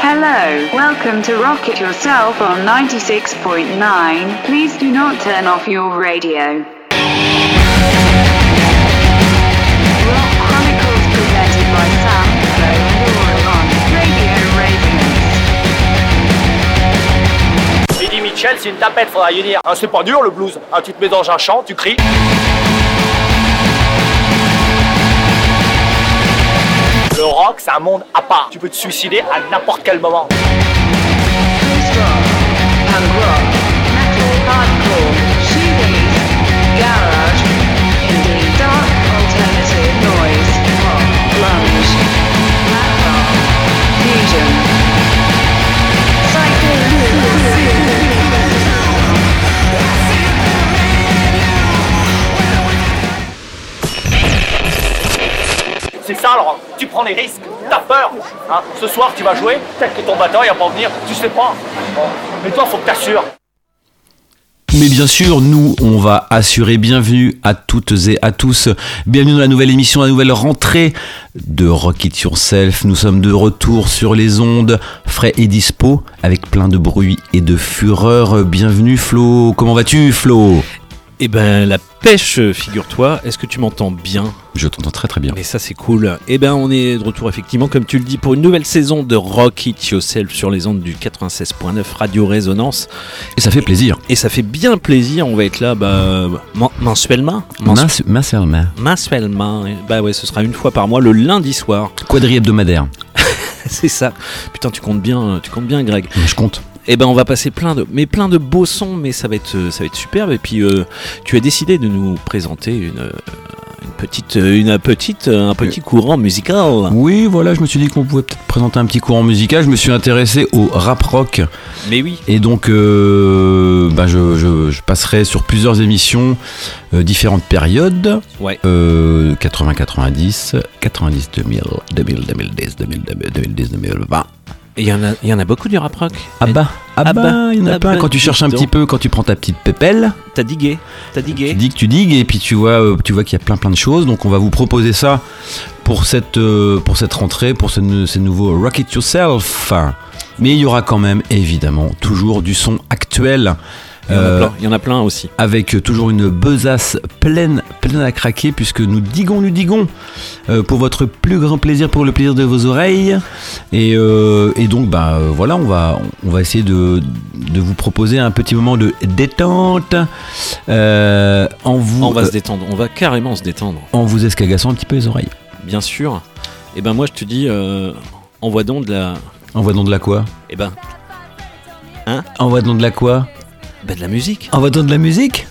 Hello, welcome to Rocket Yourself on 96.9. Please do not turn off your radio. Rock Chronicles presented by Sam, Flo, on Radio Mitchell, c'est une tapette, faudra y dire. Hein, c'est pas dur le blues. Hein, tu te mets dans un chant, tu cries. Le rock, c'est un monde à part. Tu peux te suicider à n'importe quel moment. C'est ça rock. Tu prends les risques, t'as peur. Hein. Ce soir, tu vas jouer, peut-être que ton batteur il va pas venir, tu sais pas. Mais toi, faut que t'assures. Mais bien sûr, nous, on va assurer bienvenue à toutes et à tous. Bienvenue dans la nouvelle émission, la nouvelle rentrée de Rock It Yourself. Nous sommes de retour sur les ondes, frais et dispo, avec plein de bruit et de fureur. Bienvenue Flo, comment vas-tu Flo? Eh ben la pêche, figure-toi, est-ce que tu m'entends bien Je t'entends très très bien. Et ça c'est cool. Eh ben on est de retour effectivement, comme tu le dis, pour une nouvelle saison de Rock It Yourself sur les ondes du 96.9 Radio Résonance. Et ça fait plaisir. Et ça fait bien plaisir, on va être là bah, men- mensuellement. Mensu- Mince, mince, mince. mensuellement. Bah ouais, ce sera une fois par mois, le lundi soir. Quadri hebdomadaire. c'est ça. Putain, tu comptes bien, tu comptes bien Greg. Je compte. Eh ben on va passer plein de, mais plein de beaux sons, mais ça va être, euh, ça va être superbe. Et puis euh, tu as décidé de nous présenter une, euh, une petite, une petite, un petit courant musical. Oui, voilà, je me suis dit qu'on pouvait peut-être présenter un petit courant musical. Je me suis intéressé au rap rock. Mais oui. Et donc, euh, bah, je, je- je passerai sur plusieurs émissions, euh, différentes périodes. Ouais. Euh, 80-90, 90-2000, 2000, 2010, 2000, 2010, 2020. Il y en a, il y en a beaucoup du rap rock. Ah bah, ah Ah bah, bah, il y en a ah plein. bah, Quand tu cherches un petit peu, quand tu prends ta petite pépelle, T'as digué, t'as tu digué. dis que tu digues et puis tu vois, euh, tu vois qu'il y a plein plein de choses. Donc on va vous proposer ça pour cette, euh, pour cette rentrée, pour ce, ces nouveaux Rocket Yourself. Mais il y aura quand même, évidemment, toujours du son actuel. Il y en a Euh, plein, il y en a plein aussi. avec toujours une besace pleine, pleine à craquer, puisque nous digons, nous digons, euh, pour votre plus grand plaisir, pour le plaisir de vos oreilles. Et, euh, et donc, bah voilà, on va, on va essayer de, de vous proposer un petit moment de détente en vous, On va se détendre, on va carrément se détendre, en vous escagassant un petit peu les oreilles. bien sûr. Et ben moi je te dis, envoie donc de la, Envoie donc de la quoi? Et ben, Envoie donc de la quoi? Ben de la musique. Envoie donc de la musique?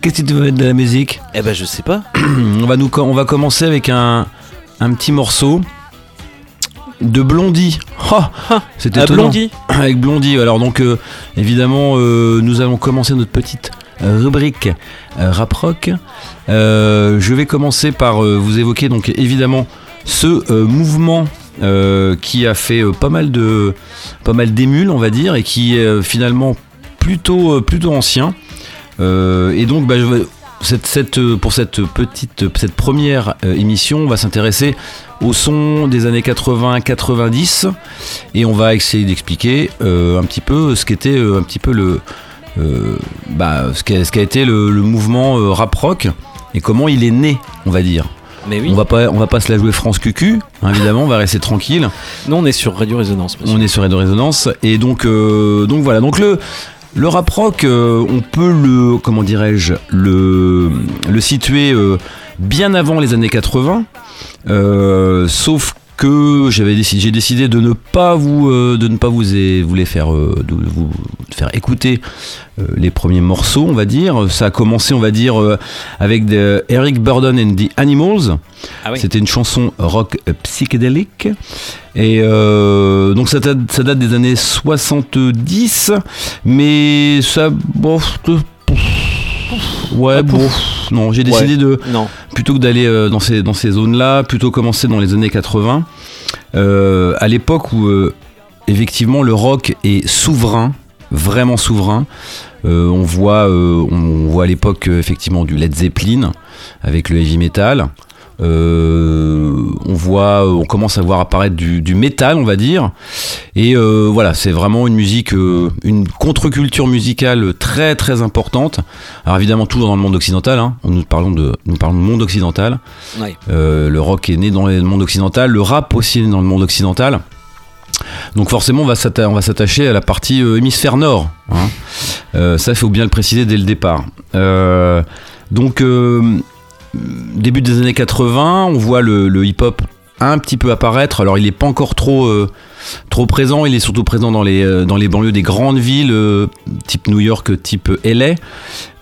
Qu'est-ce que tu veux mettre de la musique? Eh ben je sais pas. on va, nous, on va commencer avec un, un petit morceau de Blondie. Oh, C'était Ah, étonnant. Blondie. Avec Blondie. Alors donc euh, évidemment euh, nous allons commencer notre petite euh, rubrique euh, rap rock. Je vais commencer par vous évoquer donc évidemment ce mouvement qui a fait pas mal de pas mal d'émules on va dire et qui finalement plutôt euh, plutôt ancien. Euh, et donc bah, je vais- cette, cette, euh, pour cette petite cette première émission on va s'intéresser au son des années 80-90 et on va essayer d'expliquer un petit peu ce qu'était un petit peu le euh, bah, ce qu'a ce qu'a été le, le mouvement euh, rap rock et comment il est né on va dire Mais oui. on va pas on va pas se la jouer France cucu hein, évidemment on va rester tranquille Nous on est sur Radio Résonance. monsieur. on est sur Radio Résonance et donc euh, donc voilà donc le le rap euh, on peut le comment dirais-je le le situer euh, bien avant les années 80 euh, sauf que j'avais décidé j'ai décidé de ne pas vous euh, de ne pas vous, é- vous les faire euh, de vous faire écouter euh, les premiers morceaux on va dire ça a commencé on va dire avec de Eric Burdon and the Animals Ah oui. c'était une chanson rock psychédélique. Et donc ça date, ça date des années 70, mais ça... Bon, ouais, Ah, bon, non, j'ai décidé de, Non. plutôt que d'aller euh, dans ces, dans ces zones-là, plutôt commencer dans les années 80, euh, à l'époque où euh, effectivement le rock est souverain, vraiment souverain. Euh, on voit, on voit à l'époque effectivement du Led Zeppelin avec le heavy metal. Euh, on voit, on commence à voir apparaître du, du métal, on va dire. Et euh, voilà, c'est vraiment une musique, euh, une contre-culture musicale très très importante. Alors évidemment, toujours dans le monde occidental. Hein. Nous parlons de, nous parlons de monde occidental. Le rock est né dans le monde occidental, le rap aussi est né dans le monde occidental. Donc forcément, on va s'attacher à la partie hémisphère nord. hein. Ça, il faut bien le préciser dès le départ. Donc, début des années 80, on voit le, hip-hop un petit peu apparaître. Alors, il n'est pas encore trop, euh, trop présent. Il est surtout présent dans les, euh, banlieues des grandes villes, euh, type New York, type LA.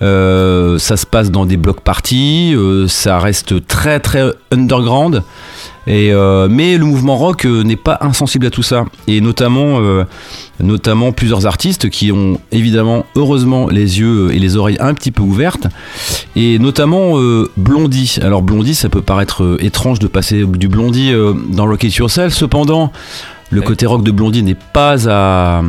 Euh, ça se passe dans des blocs parties. ça reste très, très underground. Mais le mouvement rock n'est pas insensible à tout ça. Et notamment, plusieurs artistes qui ont évidemment, heureusement, les yeux et les oreilles un petit peu ouvertes. Et notamment Blondie. Alors Blondie, ça peut paraître étrange de passer du Blondie dans Rocket Yourself. Cependant, le côté rock de Blondie n'est pas à, euh,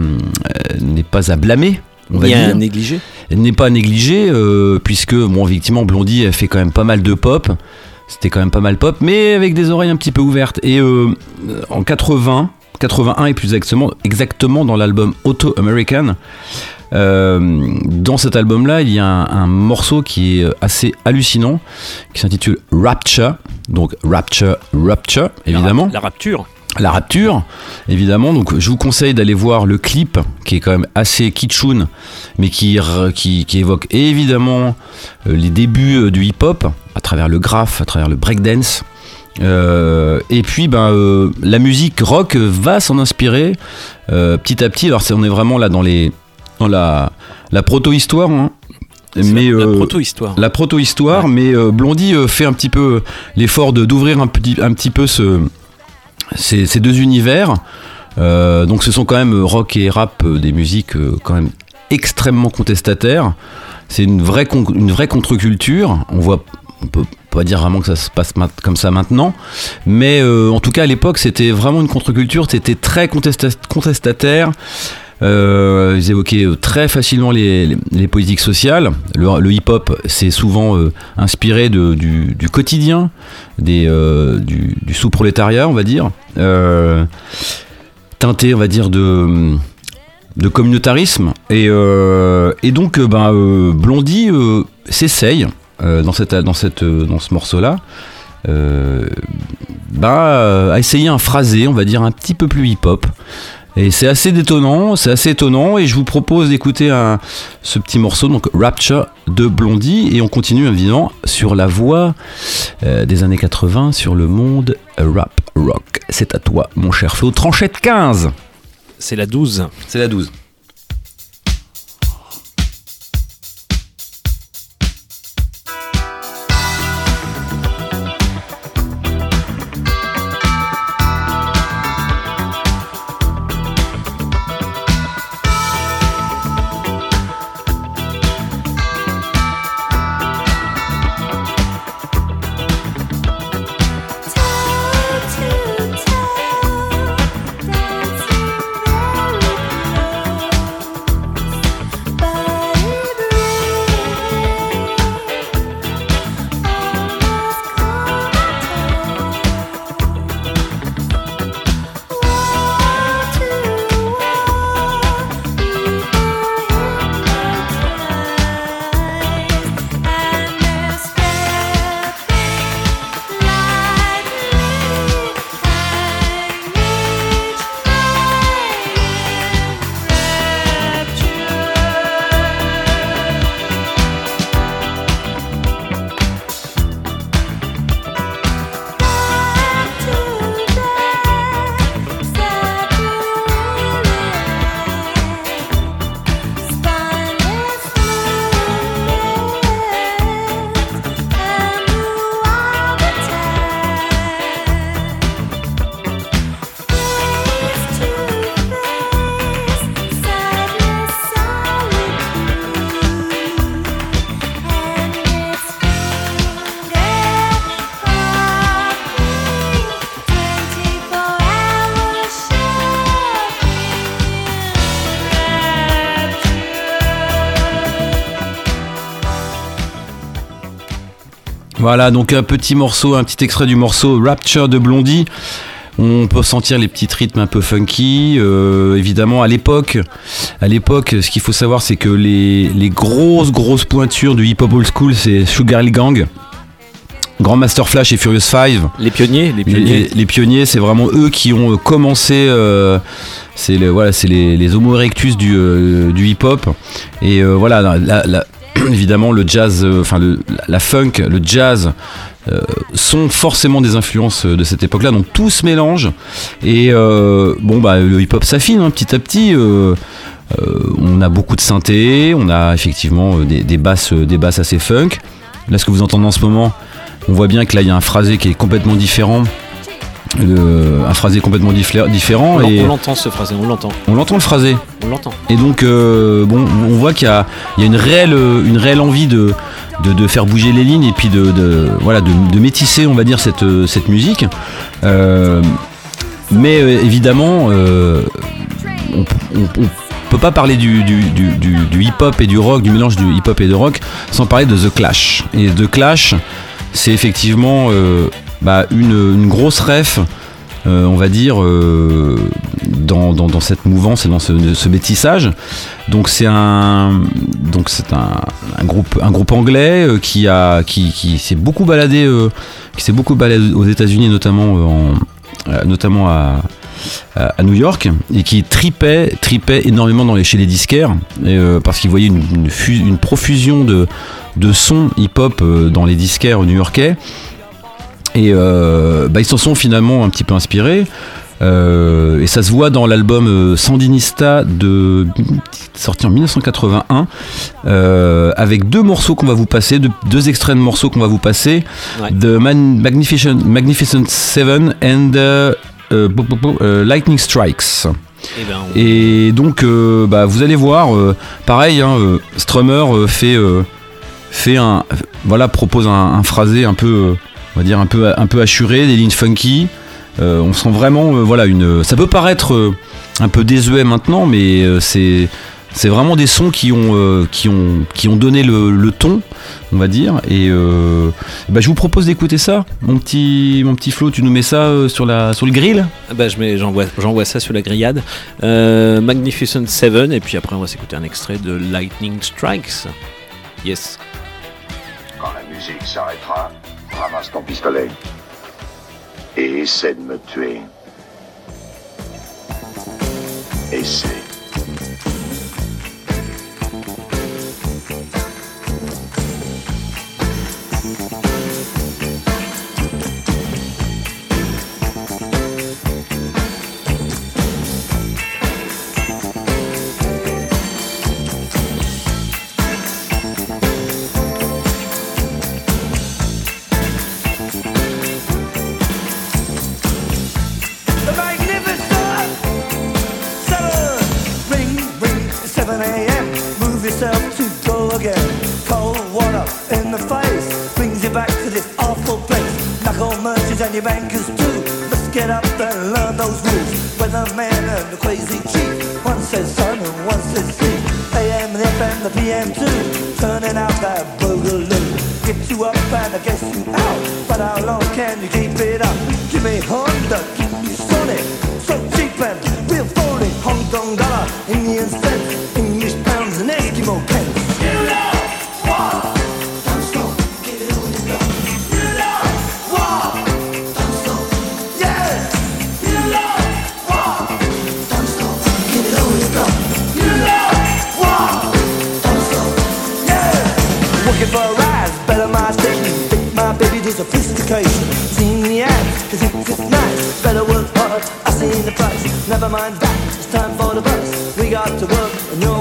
n'est pas à blâmer. On va dire négligé. n'est pas négligé euh, puisque bon effectivement Blondie elle fait quand même pas mal de pop c'était quand même pas mal pop mais avec des oreilles un petit peu ouvertes et euh, en 80 81 et plus exactement exactement dans l'album Auto American euh, dans cet album là il y a un, un morceau qui est assez hallucinant qui s'intitule Rapture donc Rapture Rapture évidemment La, rapture. La rapture, évidemment. Donc, je vous conseille d'aller voir le clip, qui est quand même assez kitschoun, mais qui, r- qui, qui évoque évidemment euh, les débuts euh, du hip-hop, à travers le graphe, à travers le breakdance. Euh, et puis, ben, euh, la musique rock va s'en inspirer euh, petit à petit. Alors, on est vraiment là dans, les, dans la, la proto-histoire. hein. Mais, la, la proto-histoire. la proto-histoire, mais Blondie fait un petit peu l'effort d'ouvrir un petit, un petit peu ce, ces, deux univers. Euh, donc ce sont quand même rock et rap euh, des musiques euh, quand même extrêmement contestataires. C'est une vraie, une vraie contre-culture. On voit, on peut pas dire vraiment que ça se passe comme ça maintenant, mais en tout cas à l'époque c'était vraiment une contre-culture. C'était très contesta- contestataire. Euh, ils évoquaient euh, très facilement les, politiques sociales. Le, hip-hop s'est souvent euh, inspiré du, quotidien, du, sous-prolétariat, on va dire. Teinté, on va dire, de, communautarisme. Et, donc, ben, Blondie euh, s'essaye dans, ce morceau-là. euh, à essayer un phrasé, on va dire, un petit peu plus hip-hop. Et c'est assez détonnant, c'est assez étonnant, et je vous propose d'écouter un- ce petit morceau, donc Rapture de Blondie, et on continue évidemment sur la voie euh, des années 80, sur le monde rap rock. C'est à toi, mon cher Flo. Tranchette 15 C'est la 12. C'est la 12. Voilà, donc un petit morceau, un petit extrait du morceau Rapture de Blondie. On peut sentir les petits rythmes un peu funky. Euh, évidemment, à l'époque, à l'époque, ce qu'il faut savoir, c'est que les, les grosses grosses pointures du hip hop old school, c'est Sugar Hill Gang, Grand Master Flash et Furious Five. Les pionniers, les pionniers. les pionniers, c'est vraiment eux qui ont euh, commencé. euh, c'est les, voilà, c'est les, les Homo erectus du, euh, du hip-hop. Et euh, voilà, la- évidemment, le jazz, euh, enfin la, funk, le jazz euh, sont forcément des influences euh, de cette époque-là. Donc tout se mélange. Et bon, bah, le hip-hop s'affine hein, petit à petit. on a beaucoup de synthé, on a effectivement des, basses, des basses assez funk. Là, ce que vous entendez en ce moment, on voit bien que là, il y a un phrasé qui est complètement différent. Un phrasé complètement diffé- différent On et on l'entend ce phrasé, on l'entend, on l'entend le phrasé on l'entend. et donc euh, bon on voit qu'il y a, il y a une réelle une réelle envie de, de, de faire bouger les lignes et puis de, de- voilà de, de métisser on va dire cette, cette musique Euh, mais euh, évidemment euh, on, on- on peut pas parler du, du, du, du- du hip-hop et du rock, du mélange du hip-hop et de rock, sans parler de The Clash. Et The Clash, c'est effectivement euh, bah, une, une grosse ref, euh, on va dire, euh, dans, dans, cette mouvance et dans ce, ce métissage. Donc c'est un, donc c'est un, groupe, un groupe anglais euh, qui a, qui, qui s'est beaucoup baladé, qui s'est beaucoup baladé aux États-Unis, notamment en, notamment à, à New York et qui tripait, tripait énormément dans les, chez les disquaires parce qu'il voyait une, une, une profusion de, de sons hip-hop dans les disquaires new-yorkais et euh, bah, ils s'en sont finalement un petit peu inspirés. Euh, et ça se voit dans l'album euh, Sandinista de sorti en 1981 euh, avec deux morceaux qu'on va vous passer, deux, deux extraits de morceaux qu'on va vous passer, Ouais. The Man- Magnificent, Magnificent Seven and Lightning Strikes. Eh ben, on- Et donc, bah, vous allez voir, pareil, hein, Strummer fait, fait un, voilà, propose un, un phrasé un peu, on va dire un peu, un peu assuré, des lignes funky. Euh, on sent vraiment, euh, voilà, une. Ça peut paraître euh, un peu désuet maintenant, mais euh, c'est, c'est vraiment des sons qui ont, euh, qui ont, qui ont donné le, le ton, on va dire. Et euh, bah, je vous propose d'écouter ça, mon petit, mon petit Flo. Tu nous mets ça euh, sur la, sur le grill? Ah bah, je mets- j'envoie, j'envoie ça sur la grillade. Euh, Magnificent Seven, et puis après on va s'écouter un extrait de Lightning Strikes. Yes. Quand la musique s'arrêtera, ramasse ton pistolet. Et essaie de me tuer. Essaie. And your bankers too. Must get up and learn those rules. Weatherman and the crazy chief. One says sun and one says sea. AM, the FM, the PM too. Turning out that boogaloo. Get you up and I guess you out. But how long can you keep it up? Give me Honda, sophistication. Seen the ads, cause it's just nice. Better work hard, I seen the price. Never mind that, it's time for the bus. We got to work, and you're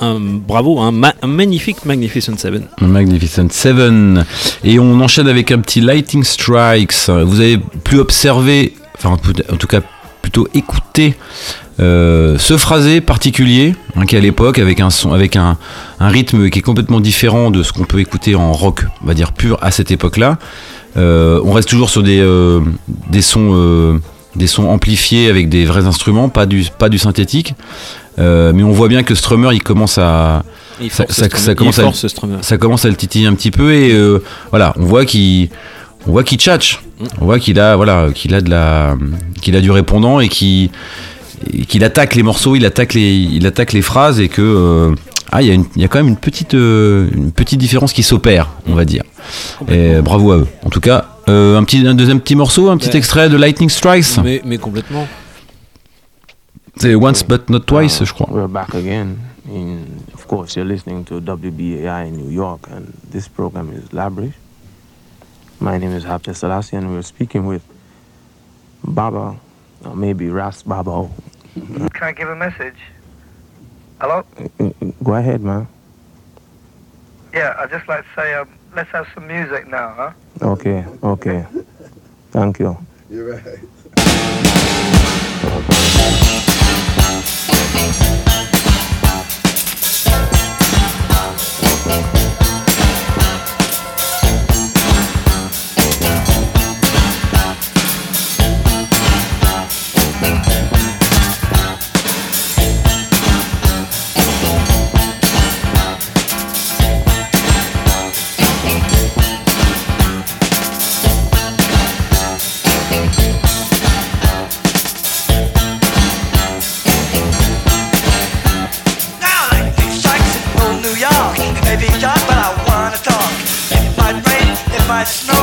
un, bravo, un, ma- un magnifique Magnificent Seven. Magnificent Seven. Et on enchaîne avec un petit Lighting Strikes. Vous avez pu observer, enfin en tout cas plutôt écouter euh, ce phrasé particulier hein, qui à l'époque avec un son, avec un, rythme qui est complètement différent de ce qu'on peut écouter en rock, on va dire pur à cette époque-là. Euh, on reste toujours sur des, euh, sons des sons amplifiés avec des vrais instruments, pas du pas du synthétique. Euh, mais on voit bien que Strummer il commence à Il Ça- commence Il à- ça commence le titiller un petit peu et euh, voilà, on voit qu'il on voit qu'il tchatche. On voit qu'il a voilà, qu'il a de la qu'il a du répondant et qu'il attaque les morceaux, il attaque les il attaque les phrases et que euh, ah, il y, y a quand même une petite, euh, une petite différence qui s'opère, on va dire. Et bravo à eux. En tout cas, euh, un, petit, un deuxième petit morceau, un petit Ouais. extrait de Lightning Strikes. Mais, mais complètement. C'est Once But Not Twice, je crois. We're back again. In, of course, you're listening to WBAI in New York, and this program is Labrish. My name is Hapte Selassie, and we're speaking with Baba, or maybe Ras Baba. Can I give a message? Hello? Go ahead, man. Yeah, I'd just like to say, um, let's have some music now, huh? Okay, okay. Thank you. Now it might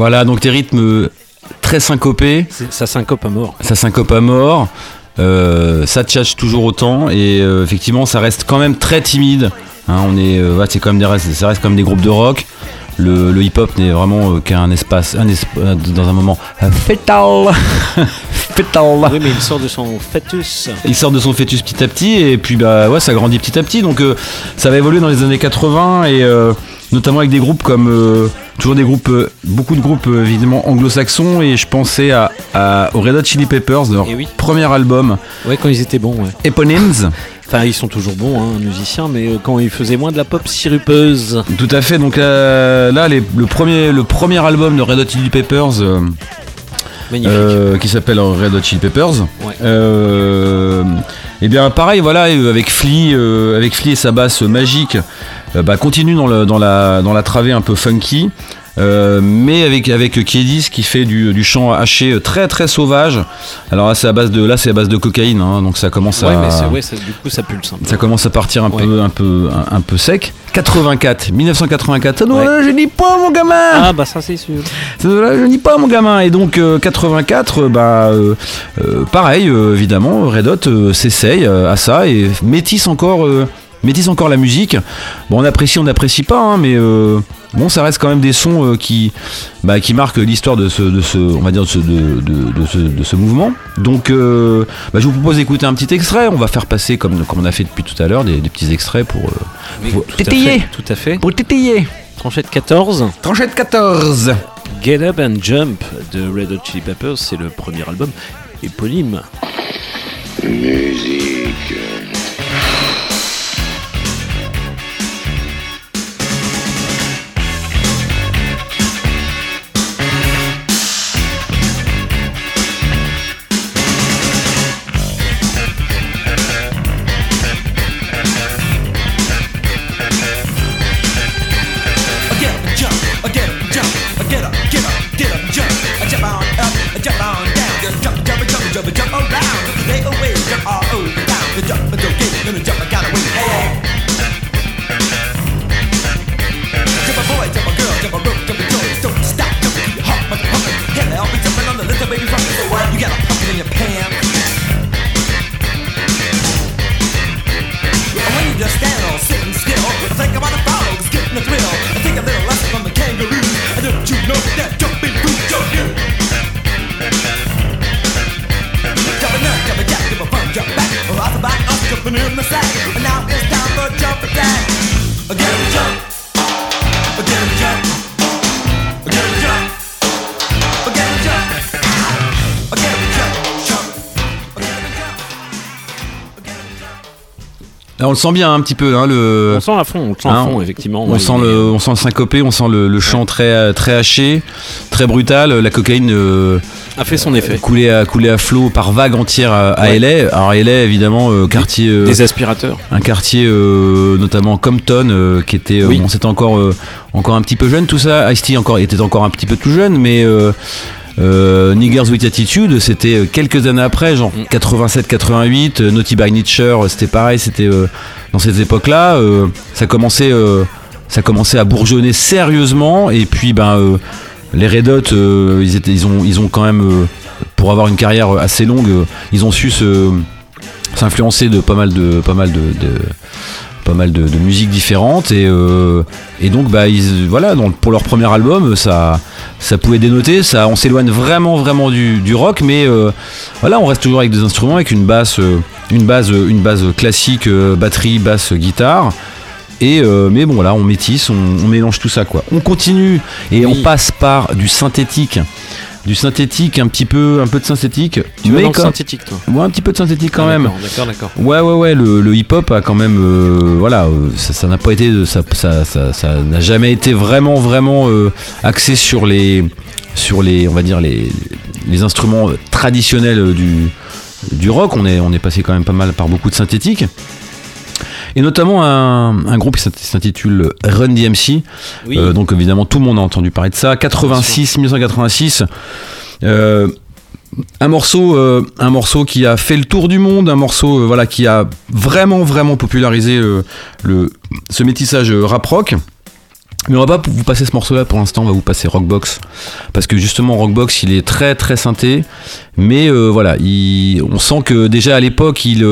Voilà, donc des rythmes très syncopés. Ça syncope à mort. ça syncope à mort, euh, ça tchatche toujours autant et euh, effectivement ça reste quand même très timide. Hein, on est, euh, ouais, c'est quand même des, ça reste comme des groupes de rock. Le, le hip-hop n'est vraiment qu'un espace, un esp- dans un moment euh, Oui, mais il sort de son fœtus. Il sort de son fœtus petit à petit et puis bah ouais ça grandit petit à petit donc euh, ça va évoluer dans les années 80 et euh, notamment avec des groupes comme euh, toujours des groupes euh, beaucoup de groupes euh, évidemment anglo-saxons et je pensais à, à aux Red Hot Chili Peppers leur Eh oui. premier album Ouais, quand ils étaient bons, ouais. Eponyms Enfin, ils sont toujours bons, hein, musiciens, mais quand ils faisaient moins de la pop sirupeuse. tout à fait donc euh, là les- le premier le premier album de Red Hot Chili Peppers euh, qui s'appelle Red Hot Chili Peppers. Ouais. Euh, et bien pareil, voilà, euh, avec Flea, euh, avec Flea et sa basse magique, bah, continue dans, le, dans, la, dans la travée un peu funky. Euh, mais avec avec Kiedis qui fait du, du chant haché très très sauvage. Alors là c'est à base de là c'est à base de cocaïne, hein, donc ça commence ouais, à mais ouais, ça- du coup, ça pulse un peu. ça commence à partir un Ouais. peu un peu un, un peu sec. 84, 1984. Non, je dis pas mon gamin. Ah, bah ça, c'est sûr. Là, je dis pas mon gamin. Et donc euh, 84, euh, bah euh, euh, pareil, évidemment, Red Hot s'essaye à ça et métisse encore, métisse encore la musique. Bon, on apprécie, on n'apprécie pas, hein, mais euh, bon, ça reste quand même des sons euh, qui, bah, qui marquent l'histoire de ce, de ce, on va dire de ce, de, de- de ce, de ce mouvement. Donc, euh, bah, je vous propose d'écouter un petit extrait. On va faire passer comme, comme on a fait depuis tout à l'heure des, des petits extraits pour, euh, Faut tout, à tétayer. fait, tout à fait. pour tétayer. Tranchette 14, Tranchette 14. Get Up and Jump de Red Hot Chili Peppers, c'est le premier album éponyme. Musique. On le sent bien un petit peu, hein, le. On sent à fond, on le sent Hein, à fond, effectivement. On Ouais, sent le, on sent le syncopé, on sent le, le chant très, très haché, très brutal. La cocaïne euh, a fait son effet. coulait à, coulait à flot par vague entière à, à Ouais. LA. Alors LA, évidemment, euh, quartier, euh, Des aspirateurs. un quartier euh, notamment Compton, euh, qui était, Oui. bon, c'était encore, euh, encore un petit peu jeune tout ça. Ice-T encore, était encore un petit peu tout jeune, mais euh, Niggers with Attitude, c'était euh, quelques années après, genre Mm. 87-88. euh, Naughty by Nature, c'était pareil, c'était dans ces époques-là. ça commençait, ça commençait à bourgeonner sérieusement, et puis ben les Red Hot, ils étaient, ils ont, ils ont quand même, pour avoir une carrière assez longue, ils ont su se s'influencer de pas mal de, pas mal de, de- pas mal de, de musiques différentes et, euh, et donc bah ils, voilà donc pour leur premier album ça ça pouvait dénoter ça on s'éloigne vraiment vraiment du, rock mais euh, voilà on reste toujours avec des instruments avec une basse euh, une base une base classique euh, batterie basse guitare et euh, mais bon là on métisse on, on mélange tout ça quoi on continue et Oui. on passe par du synthétique du synthétique un petit peu un peu de synthétique Tu vas mais dans le quand- synthétique, toi ouais, un petit peu de synthétique quand Ah, même D'accord, d'accord. Ouais, ouais, ouais, le, le hip-hop a quand même. euh, voilà, euh, ça n'a pas été. Ça ça- ça- ça n'a jamais été vraiment, vraiment euh, axé sur les. Sur les. On va dire les, les instruments traditionnels du, du rock. On est, on est passé quand même pas mal par beaucoup de synthétiques. Et notamment un, un groupe qui s'int- s'intitule Run DMC. Oui. Euh, donc évidemment, tout le monde a entendu parler de ça. 86, 1986. Euh, un morceau, euh, un morceau qui a fait le tour du monde, un morceau euh, voilà qui a vraiment vraiment popularisé euh, le ce métissage rap rock. Mais on va pas vous passer ce morceau-là pour l'instant, on va vous passer Rockbox parce que justement Rockbox il est très très synthé, mais voilà, il- on sent que déjà à l'époque il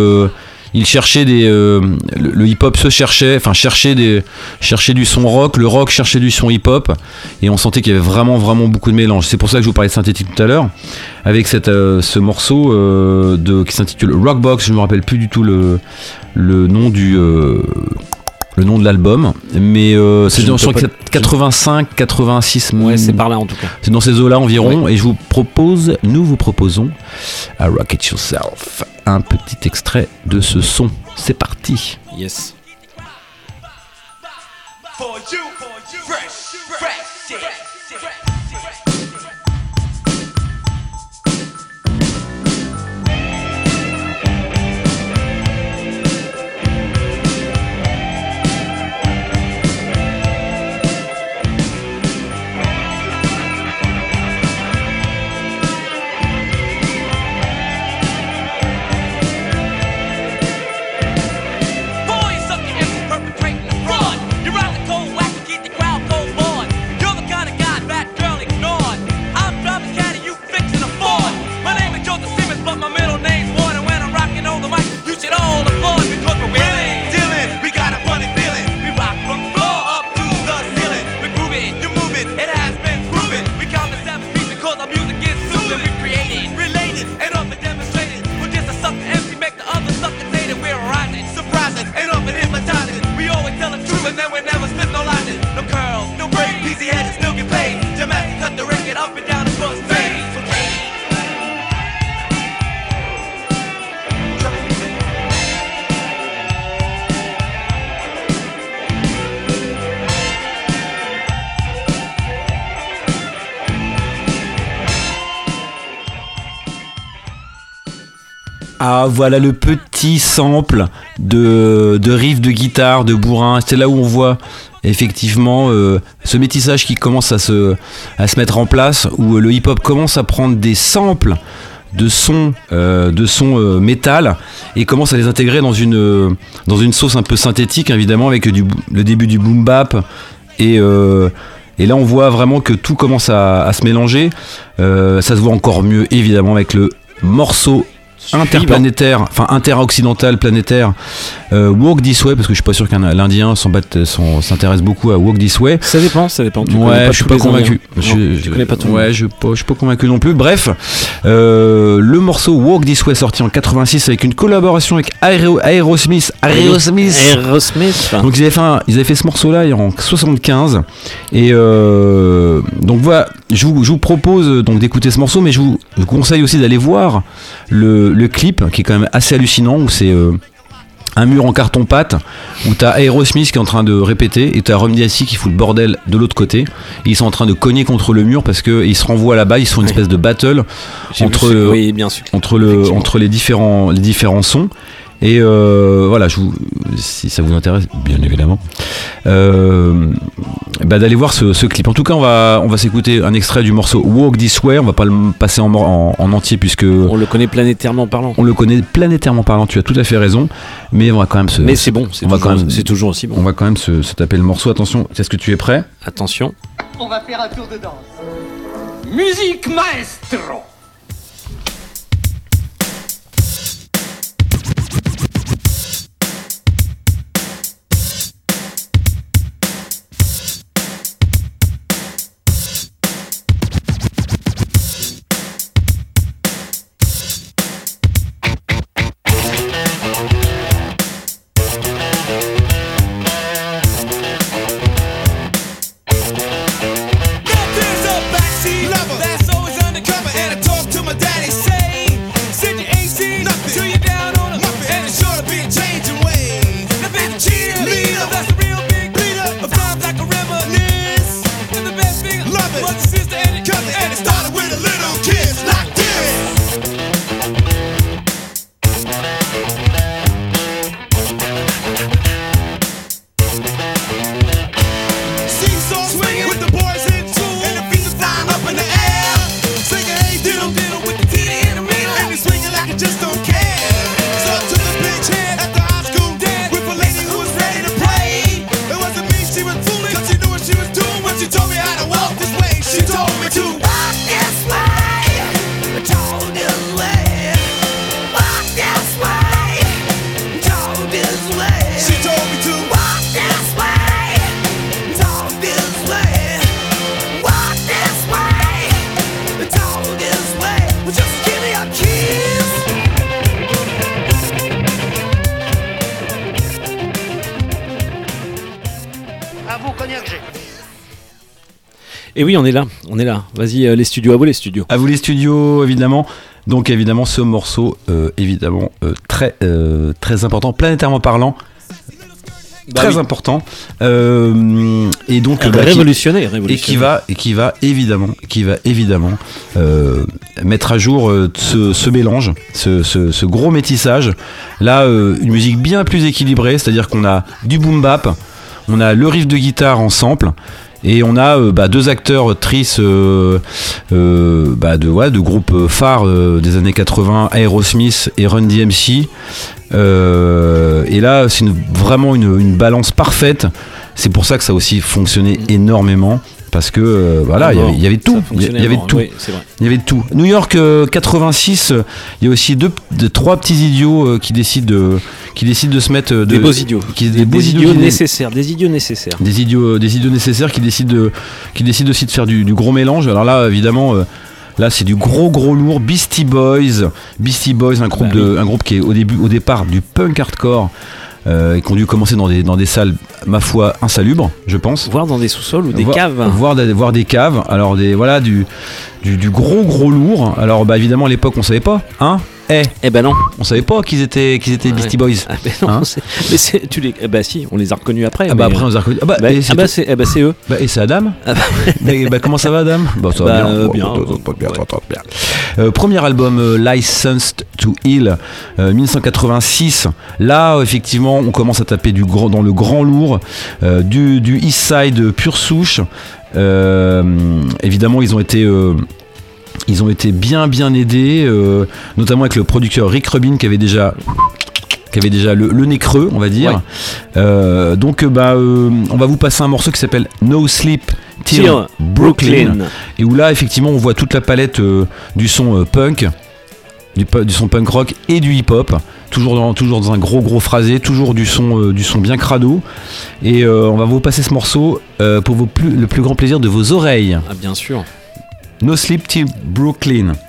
il cherchait des euh, le, hip-hop se cherchait, enfin cherchait des cherchait du son rock, le rock cherchait du son hip-hop et on sentait qu'il y avait vraiment vraiment beaucoup de mélange. C'est pour ça que je vous parlais de synthétique tout à l'heure avec euh, ce morceau euh, qui s'intitule Rockbox. Je me rappelle plus du tout le, le nom du le nom de l'album, mais euh, c'est dans peux je crois pas- que c'est 85, 86. Ouais, c'est par là en tout cas. C'est dans ces eaux-là environ, et je vous propose, nous vous proposons à Rocket Yourself un petit extrait de ce son. C'est parti. Yes. For you, tell the truth and Ah voilà le petit sample de, de riff de guitare, de bourrin. C'est là où on voit effectivement euh, ce métissage qui commence à se, mettre en place, où le hip-hop commence à prendre des samples de sons euh, euh, métal et commence à les intégrer dans une, euh, sauce un peu synthétique évidemment avec le début du boom bap et, euh, là on voit vraiment que tout commence à, se mélanger Euh, ça se voit encore mieux évidemment avec le morceau interplanétaire, enfin interoccidental planétaire, euh, Walk This Way, parce que je suis pas sûr qu'un l'Indien s'en- s'intéresse beaucoup à Walk This Way. Ça dépend, ça dépend. Tu ouais, pas je suis pas convaincu. Non, Je, connais pas tout Ouais, je, suis pas convaincu non plus. Bref, euh, le morceau Walk This Way sorti en 86 avec une collaboration avec Aero- Aerosmith. Aerosmith. Aerosmith. Donc ils avaient fait, un- ils avaient fait ce morceau-là en 75 et euh, donc voilà, je vous, je vous propose euh, donc d'écouter ce morceau, mais je vous, je vous conseille aussi d'aller voir le, le clip qui est quand même assez hallucinant où c'est euh, un mur en carton pâte où t'as Aerosmith qui est en train de répéter et t'as Rum DSC qui fout le bordel de l'autre côté. Ils sont en train de cogner contre le mur parce que ils se renvoient là-bas, ils sont une espèce de battle vu entre ce- oui, bien sûr. entre le Effectivement. entre les différents les différents sons et euh, voilà je vous, si ça vous intéresse bien évidemment euh, bah, d'aller voir ce, ce clip en tout cas on va on va s'écouter un extrait du morceau Walk This Way on va pas le passer en, en, en entier puisque On le connaît planétairement parlant. on le connaît planétairement parlant tu as tout à fait raison mais on va quand même se Mais c'est bon, c'est on va toujours, quand même c'est toujours aussi bon. on va quand même se, se taper le morceau attention est-ce que tu es prêt? Attention. On va faire un tour de danse. Musique maestro. Oui, on est là, on est là. Vas-y, euh, les studios, à vous les studios. À vous les studios, évidemment. Donc évidemment, ce morceau, euh, évidemment, euh, très, très important, planétairement parlant, Bah très oui. important. Et donc, bah, qui- révolutionnaire, et qui va, et qui va évidemment, qui va évidemment mettre à jour ce, ce mélange, ce, ce- ce gros métissage. Là, une musique bien plus équilibrée, c'est-à-dire qu'on a du boom bap, on a le riff de guitare en sample. Et on a euh, bah, deux acteurs tristes euh, euh, bah, de, de groupes phares des années 80, Aerosmith et Run DMC. Euh, et là, c'est une- vraiment une, une balance parfaite. C'est pour ça que ça a aussi fonctionné énormément. Parce que euh, voilà, il y avait- il y, avait tout. Il y, avait tout. oui. Il y avait tout. New York euh, 86, euh, il y a aussi deux, de- trois petits idiots qui décident de, qui décident de se mettre de, Des beaux idiots. qui- Des, des, beaux des idiots, idiots qui- nécessaires. Des idiots nécessaires. des idiots, des idiots nécessaires qui décident de, qui décident aussi de faire du, du gros mélange. Alors là, évidemment. Là, c'est du gros gros lourd. Beastie Boys, Beastie Boys, un groupe Bah de, un groupe qui est au début, au départ, du punk hardcore euh, et qui ont dû commencer dans des, dans des salles, ma foi, insalubres, je pense. Voire dans des sous-sols ou des Voir- caves. Voir, des- voir des caves. Alors des voilà du, du, du gros gros lourd. Alors bah évidemment à l'époque on savait pas, hein Eh, Eh ben non. on savait pas qu'ils étaient qu'ils étaient Ouais. Beastie Boys. Ah ben non, Hein mais c'est, tu les, eh ben si, on les a reconnus après. Ah bah après on les a reconnus. Ah bah, Bah, et c'est ah bah tout- c'est, eh ben c'est eux. bah, et c'est Adam Ah bah, Mais, bah, comment ça va Adam? Bah ça va Bah, bien. euh, bien. bien, bien. Euh, premier album euh, Licensed to Heal euh, 1986. Là effectivement on commence à taper du grand, dans le grand lourd, du, du East Side pure souche. Évidemment ils ont été ils ont été bien bien aidés, euh, notamment avec le producteur Rick Rubin qui avait déjà qui avait déjà le, le nez creux, on va dire. Ouais. Euh, donc euh, bah euh, on va vous passer un morceau qui s'appelle No Sleep Till Till Brooklyn. Brooklyn. Et où là effectivement on voit toute la palette euh, du son punk. du, son punk rock et du hip hop. Toujours dans, toujours dans un gros gros phrasé, toujours du son, du son bien crado. Et on va vous passer ce morceau pour vos plus, le plus grand plaisir de vos oreilles. Ah, bien sûr. No Sleep Till Brooklyn.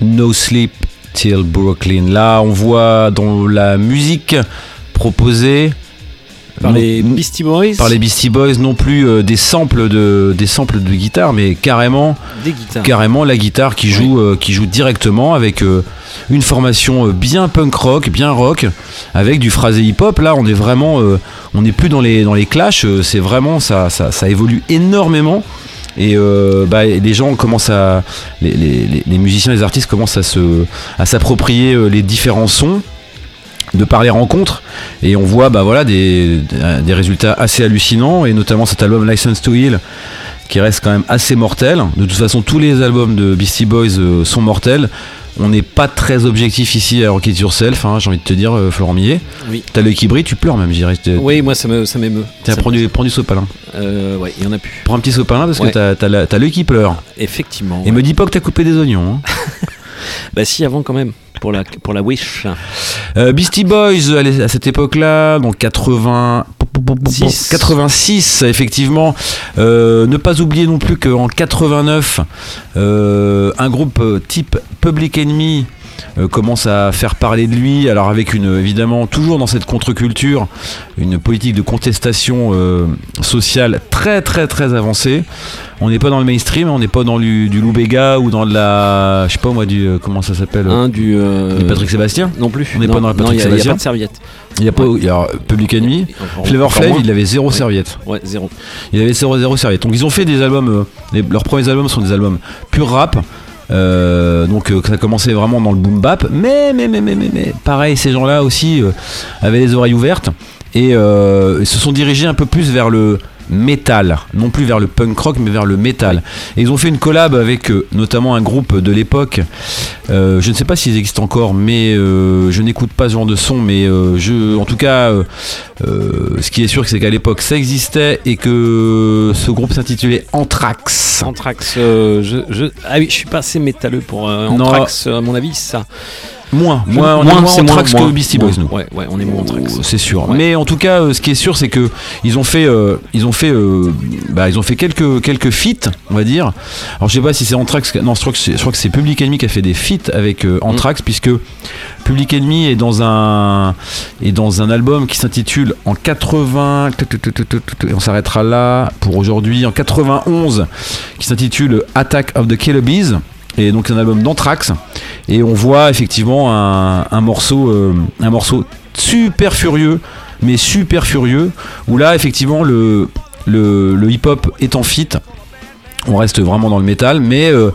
No Sleep Till Brooklyn. Là, on voit dans la musique proposée Par non- les Beastie Boys. par les Beastie Boys, non plus euh, des samples de des samples de guitare, mais carrément Des guitares. carrément la guitare qui joue euh, qui joue directement avec euh, une formation bien punk rock, bien rock, avec du phrasé hip hop. Là, on est vraiment, on n'est plus dans les dans les clashs. c'est vraiment ça, ça ça évolue énormément. Et euh, bah, les gens commencent à, les, musiciens, les artistes commencent à s'approprier euh, les différents sons de par les rencontres et on voit bah voilà des, des résultats assez hallucinants et notamment cet album License to Heal qui reste quand même assez mortel. De toute façon, tous les albums de Beastie Boys euh, sont mortels. On n'est pas très objectif ici à Rock It Yourself, hein, j'ai envie de te dire, euh, Florent Millet. Oui. T'as l'œil qui brille, tu pleures même, je dirais. Oui, moi ça me- ça m'émeut. Tiens, prends du, prends du sopalin. Euh, ouais, il y en a plus. Prends un petit sopalin parce Ouais. que t'as- l'œil qui pleure. Effectivement. Et ouais. me dis pas que t'as coupé des oignons. hein. Bah si, avant quand même. Pour la, pour la Wish. Euh, Beastie Boys à l'é- à cette époque-là, donc 80, 86 effectivement. Euh, ne pas oublier non plus qu'en 89, euh, un groupe euh, type Public Enemy euh, commence à faire parler de lui, alors avec une évidemment toujours dans cette contre-culture, une politique de contestation euh, sociale très très très avancée. On n'est pas dans le mainstream, on n'est pas dans du, du Lou Bega ou dans de la, je sais pas moi du euh, comment ça s'appelle, du. du Patrick Sébastien. Non plus. On n'est pas dans la Patrick y a- il y a Sébastien. pas de serviette. Il y a pas, il y a Public Enemy. Flavor Flav, il avait zéro serviette. Ouais, zéro. Il avait zéro, zéro serviette. Donc ils ont fait des albums. les- leurs premiers albums sont des albums pur rap. Euh, donc euh, ça commençait vraiment dans le boom bap, mais mais mais pareil, ces gens-là aussi euh, avaient les oreilles ouvertes. Et se sont dirigés un peu plus vers le métal, non plus vers le punk rock, mais vers le métal. Et ils ont fait une collab avec euh, notamment un groupe de l'époque. Euh, je ne sais pas s'ils existent encore, mais euh, je n'écoute pas ce genre de son. Mais euh, je, en tout cas, ce qui est sûr, c'est qu'à l'époque, ça existait et que ce groupe s'intitulait Anthrax. Anthrax, je, je- ah oui, je suis pas assez métalleux pour Non. Anthrax, à mon avis, ça. Moins, moins, on est moins c'est Anthrax moins, que Beastie moins. Boys, nous. Ouais, ouais, on est moins Anthrax. Oh, c'est sûr. Ouais. Mais en tout cas, euh, ce qui est sûr, c'est que ils ont fait, euh, ils ont fait, euh, bah, ils ont fait quelques quelques feats, on va dire. Alors je sais pas si c'est Anthrax. Non, je crois que c'est, je crois que c'est Public Enemy qui a fait des feats avec euh, Anthrax, puisque Public Enemy est dans un est dans un album qui s'intitule en 80. et On s'arrêtera là pour aujourd'hui. En 91, qui s'intitule Attack of the Killer Bees. Et donc un album d'Anthrax. Et on voit effectivement un, un morceau euh, un morceau super furieux mais super furieux où là effectivement le le, le hip hop est en fit on reste vraiment dans le métal mais euh,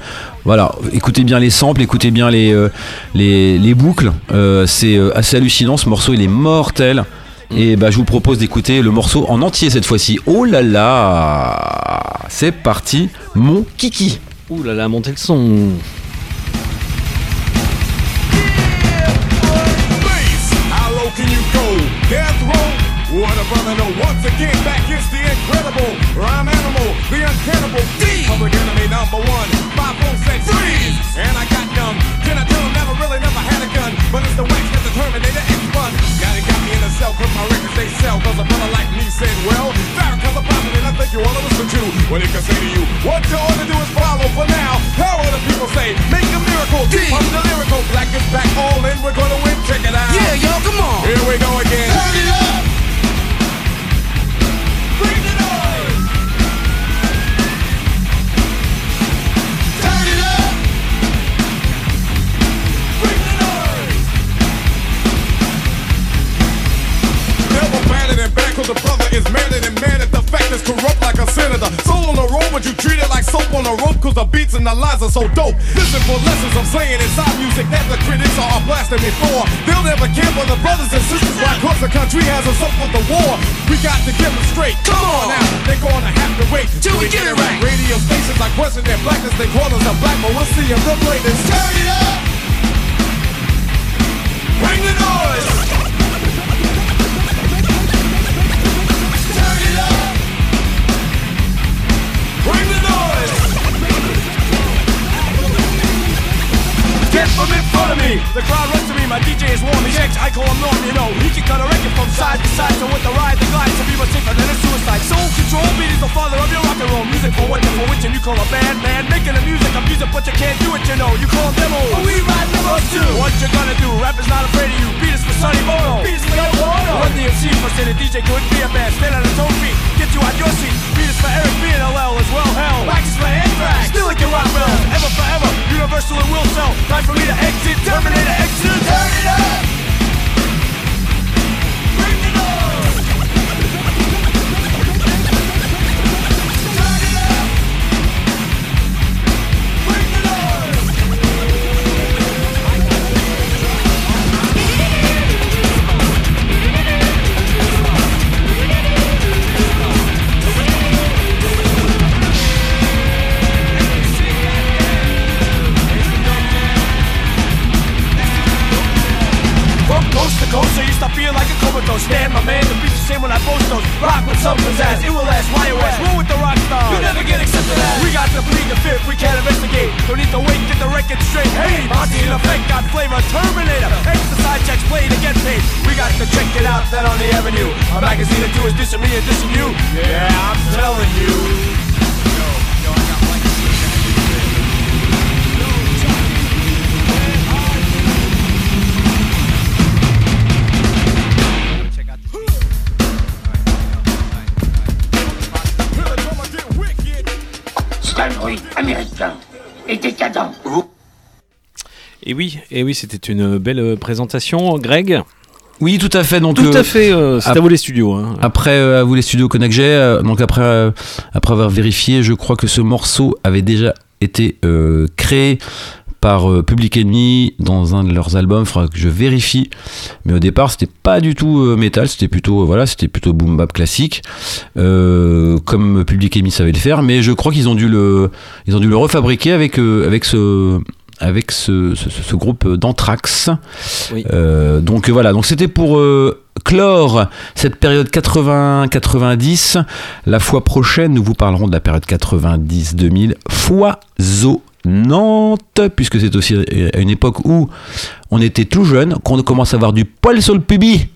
voilà écoutez bien les samples écoutez bien les euh, les, les boucles. C'est assez hallucinant ce morceau il est mortel. Et bah je vous propose d'écouter le morceau en entier cette fois-ci. Oh là là! C'est parti mon kiki Ouh là là, montez le son. How low can you go? Death row? What a brother know. Once again, back is the incredible rhyme animal, the uncannibal D. Public enemy number one. Five four said freeze, and I got numb. Can I tell him never really never had a gun, but it's the wax that the Terminator X fun. Now they got me in a cell 'cause my records they sell. 'Cause a brother like me said, well, Farrakhan's a and I think you wanna listen to what he can say to you. What you ought to do is follow for now. How the people say? Make a miracle. D. I'm the lyrical. Black is back all in. We're gonna win. Check it out. Yeah, yo, come on. Here we go again. Turn it up. Bring the noise. Turn it up. Bring the noise. Never better than bad cause the brother madder than mad at the fact is corrupt like a senator. Soul on the road, but you treat it like soap on a rope cause the beats and the lines are so dope. Listen for lessons I'm saying inside music that the critics are blasting me for. They'll never care for the brothers and sisters why cause the country has us up with the war. We got to get them straight. Come on now, they're gonna have to wait till we get it right. Radio stations like question their blackness, they call us a black, but we'll see if the greatness. Turn it up! Bring the noise! Me! The crowd runs to me, my DJ is warm, he's ex, I call him Norm, you know. He can cut a record from side to side, so with the ride, the glide, to be much safer than a suicide. Soul control, beat is the father of your rock and roll. Music for what, for which, and you call a band, man. Making the music, I'm music, but you can't do it, you know. You call them demos. But we ride demos too. What you gonna do? Rap is not afraid of you. Beat is for Sonny Bono. Beat is for Yoko Ono. Run DMC for say the DJ couldn't be a band. Stand on his own feet, get you out your seat. Beat for Eric B and LL as well, hell. Wax for Anthrax. Still like your rock bells. Ever forever, universal and will sell. Time for me to exit, Terminator exit. Turn it up! Stop feeling like a comatose. Stand, my man, the beat's the same when I post those. Rock with some pizzazz, it will last. Why West, roll with the rock star. You never get accepted as. We got to plead the fifth, we can't investigate. Don't need to wait, get the record straight. Hey, Monty in effect, got flavor, Terminator. Exercise checks, play to get paid. We got to check it out, that on the avenue. A magazine or two is dissing me and dissing you. Yeah, I'm telling you. Bruit américain et décadent. Et oui, et oui, c'était une belle euh, présentation, Greg. Oui, tout à fait. Donc, Tout euh, à fait, euh, c'est ap- à vous les studios. hein. Après, euh, à vous les studios Connect euh, donc après, euh, après avoir vérifié, je crois que ce morceau avait déjà été euh, créé par euh, Public Enemy dans un de leurs albums, faudra que je vérifie. Mais au départ, c'était pas du tout euh, métal, c'était plutôt euh, voilà, c'était plutôt boom bap classique, euh, comme Public Enemy savait le faire. Mais je crois qu'ils ont dû le, ils ont dû le refabriquer avec avec ce avec ce, ce- ce groupe d'Anthrax. Oui. Euh, donc voilà, donc c'était pour euh, clore cette période 80-90. La fois prochaine, nous vous parlerons de la période 90-2000 foisonnante, puisque c'est aussi à une époque où on était tout jeune, qu'on commence à avoir du poil sur le pubis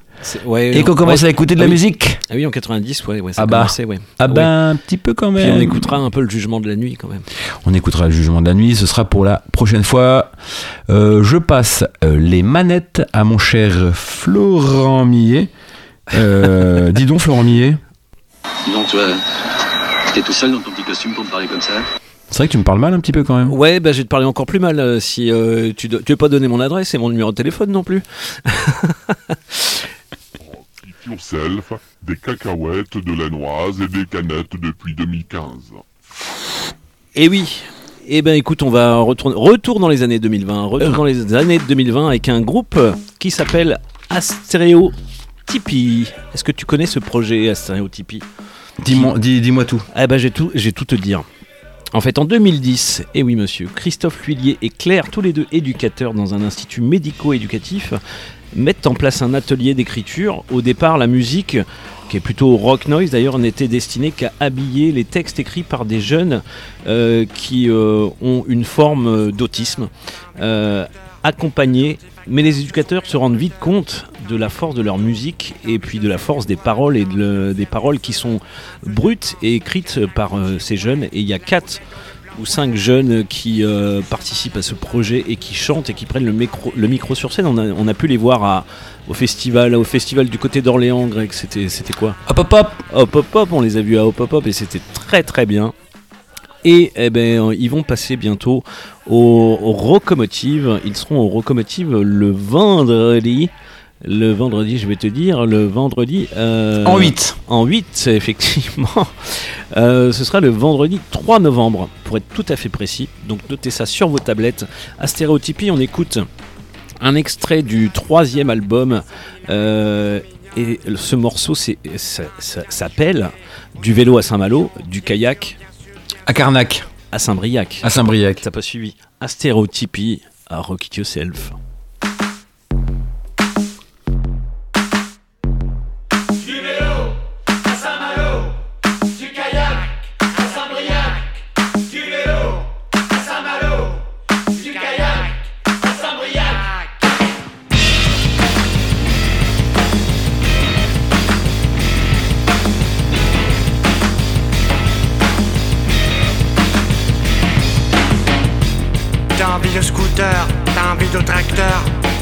ouais, et qu'on ouais. commence à écouter de Ah la oui. musique. Ah oui, en 90, ouais, ouais ça Ah bah. commençait, ouais. Ah Ouais. ben, un petit peu quand Puis même. on écoutera un peu le jugement de la nuit quand même. On écoutera le jugement de la nuit, ce sera pour la prochaine fois. Euh, je passe euh, les manettes à mon cher Florent Millet. Euh, dis donc Florent Millet, Dis donc, toi, t'es tout seul dans ton petit costume pour me parler comme ça c'est vrai que tu me parles mal un petit peu quand même. Ouais, bah, je vais te parler encore plus mal euh, si euh, tu, tu veux pas donner mon adresse et mon numéro de téléphone non plus. yourself, des cacahuètes, de la noise et des canettes depuis 2015. Et oui. Eh ben écoute, on va retourner retour dans les années 2020, retour dans les années 2020 avec un groupe qui s'appelle Astéréo Tipeee. Est-ce que tu connais ce projet Astéréo Tipeee Dis-moi dis, dis-moi tout. Ah bah j'ai tout, j'ai tout te dire. En fait, en 2010, et oui monsieur, Christophe Lhuillier et Claire, tous les deux éducateurs dans un institut médico-éducatif, mettent en place un atelier d'écriture. Au départ, la musique, qui est plutôt rock noise d'ailleurs, n'était destinée qu'à habiller les textes écrits par des jeunes euh, qui euh, ont une forme euh, d'autisme, accompagnés. Mais les éducateurs se rendent vite compte de la force de leur musique et puis de la force des paroles et de le- des paroles qui sont brutes et écrites par euh, ces jeunes. Et il y a quatre ou cinq jeunes qui euh, participent à ce projet et qui chantent et qui prennent le micro, le micro sur scène. On a, on a pu les voir à- au festival, au festival du côté d'Orléans, Greg. C'était, c'était quoi? Hop hop hop Hop Hop Hop, on les a vus à Hop Hop Hop et c'était très très bien. Et eh ben, ils vont passer bientôt au, au Rocomotive. Ils seront au Rocomotive le vendredi. Le vendredi, je vais te dire, le vendredi. euh, En 8. En 8, effectivement. Euh, ce sera le vendredi 3 novembre, pour être tout à fait précis. Donc notez ça sur vos tablettes. À Stéréotypie, on écoute un extrait du troisième album. euh, et ce morceau s'appelle Du vélo à Saint-Malo, du kayak À Carnac, à Saint-Briac. à Saint-Briac. T'as pas suivi À Stéréotypie, à Rock It Yourself.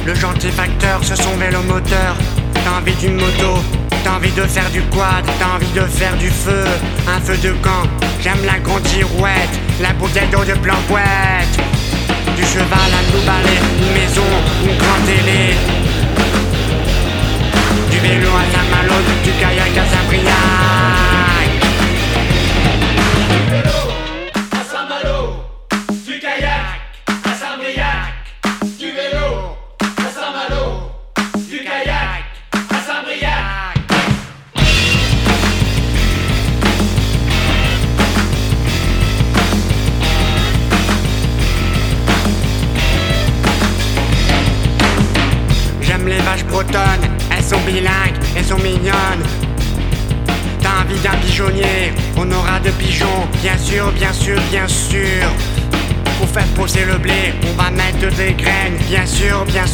Le gentil facteur, ce sont vélomoteur. T'as envie d'une moto, t'as envie de faire du quad, t'as envie de faire du feu. Un feu de camp, j'aime la grande girouette, la bouteille d'eau de planquette. Du cheval à nous balai, une maison, une grande télé. Du vélo à Saint-Malo, du kayak à Saint-Briac.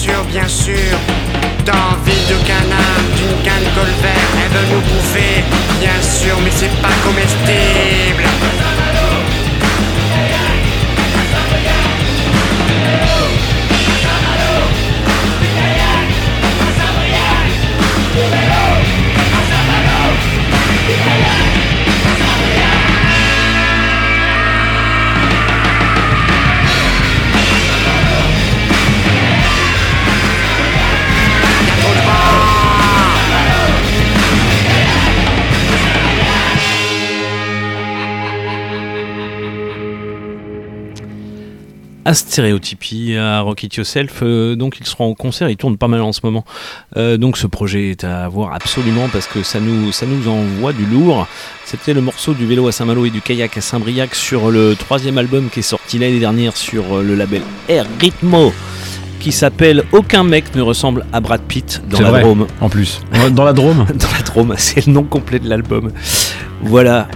Sûr, bien sûr, à Stéréotypie, à Rock It Yourself. euh, donc ils seront en concert, ils tournent pas mal en ce moment. Euh, donc ce projet est à voir absolument parce que ça nous, ça nous envoie du lourd. C'était le morceau du vélo à Saint-Malo et du kayak à Saint-Briac sur le troisième album qui est sorti l'année dernière sur euh, le label Air Ritmo qui s'appelle Aucun mec ne ressemble à Brad Pitt dans la vrai, Drôme. En plus. Dans la Drôme Dans la Drôme, c'est le nom complet de l'album. Voilà.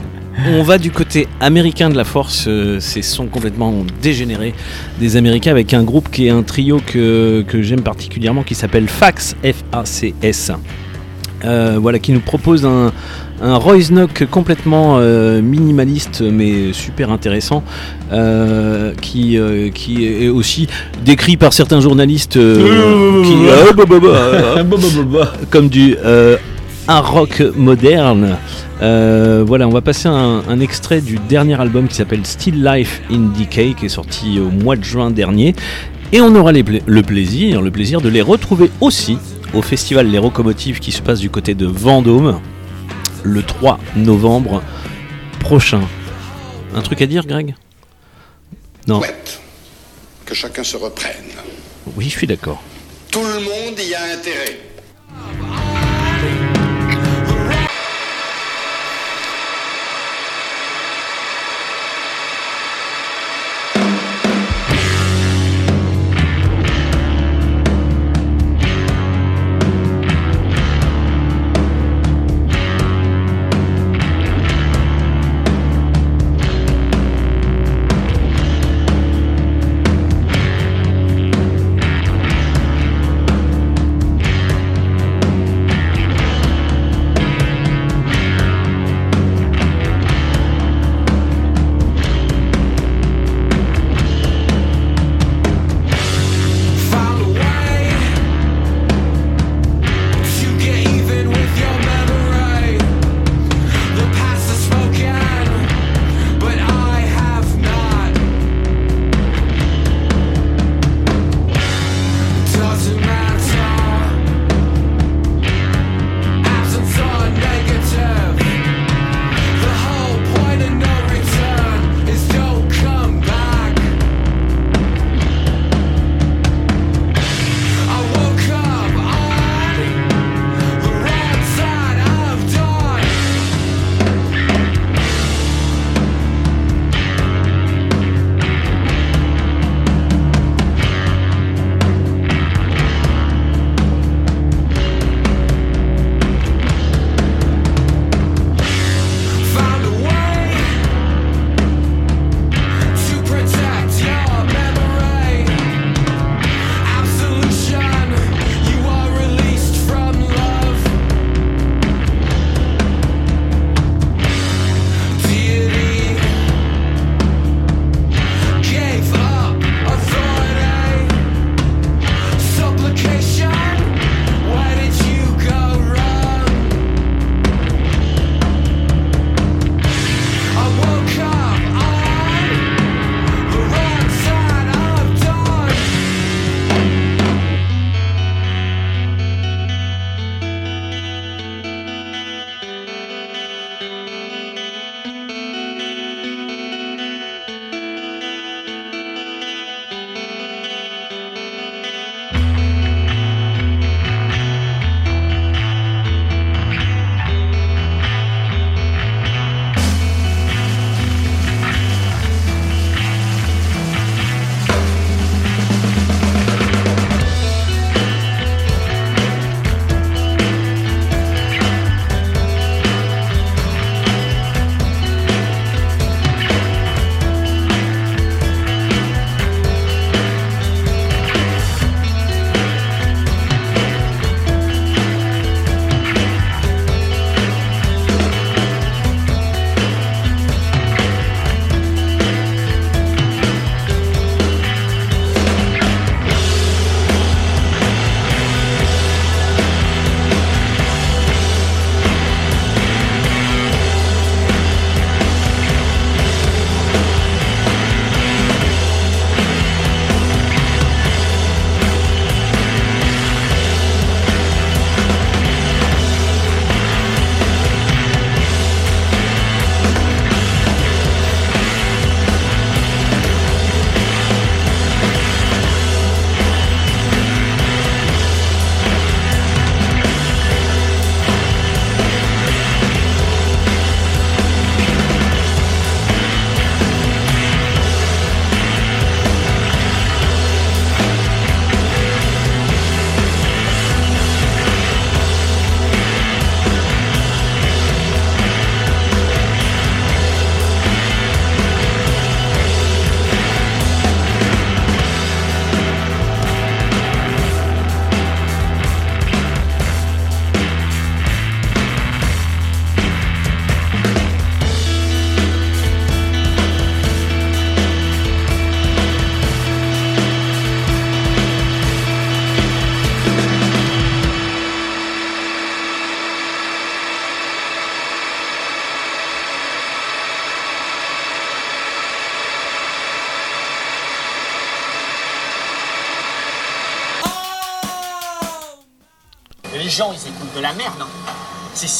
On va du côté américain de la force, euh, ces sons complètement dégénérés des Américains avec un groupe qui est un trio que, que j'aime particulièrement qui s'appelle Fax, F-A-C-S. Euh, voilà, qui nous propose un, un Royce Knock complètement euh, minimaliste mais super intéressant, euh, qui, euh, qui est aussi décrit par certains journalistes euh, qui, euh, bah, bah, bah, euh, comme du euh, un rock moderne. Euh, voilà, on va passer un, un extrait du dernier album qui s'appelle Still Life in Decay, qui est sorti au mois de juin dernier. Et on aura les pla- le plaisir, le plaisir de les retrouver aussi au festival Les Locomotives qui se passe du côté de Vendôme le 3 novembre prochain. Un truc à dire, Greg? Non. Que chacun se reprenne. Oui, je suis d'accord. Tout le monde y a intérêt.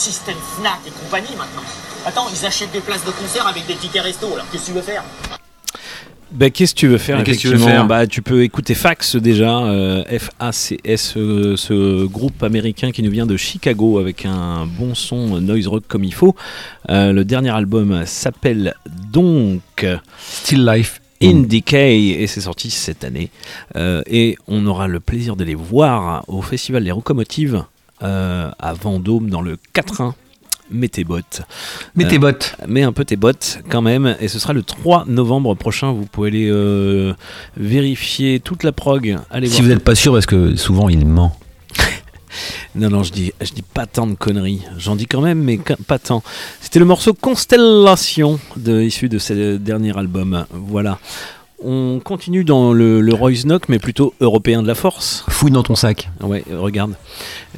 System Fnac et compagnie maintenant. Attends, ils achètent des places de concert avec des tickets resto, alors qu'est-ce que tu veux faire? Bah, qu'est-ce que tu veux faire Mais qu'est-ce que tu veux effectivement faire? Bah, tu peux écouter Fax déjà, euh, F-A-C-S, euh, ce groupe américain qui nous vient de Chicago avec un bon son noise rock comme il faut. Euh, le dernier album s'appelle donc Still Life In Decay et c'est sorti cette année. Euh, et on aura le plaisir de les voir au Festival des Locomotives à Vendôme dans le 4-1. Mets tes bottes. Mets tes bottes. Mets un peu tes bottes quand même. Et ce sera le 3 novembre prochain. Vous pouvez aller euh, vérifier toute la prog. Allez Si voir vous n'êtes pas sûr, parce que souvent il ment. Non, non, je dis, je dis pas tant de conneries. J'en dis quand même, mais pas tant. C'était le morceau Constellation, de, issu de ce dernier album. Voilà. On continue dans le, le Royce Knock, mais plutôt européen de la force. Fouille dans ton sac. Ouais, euh, regarde.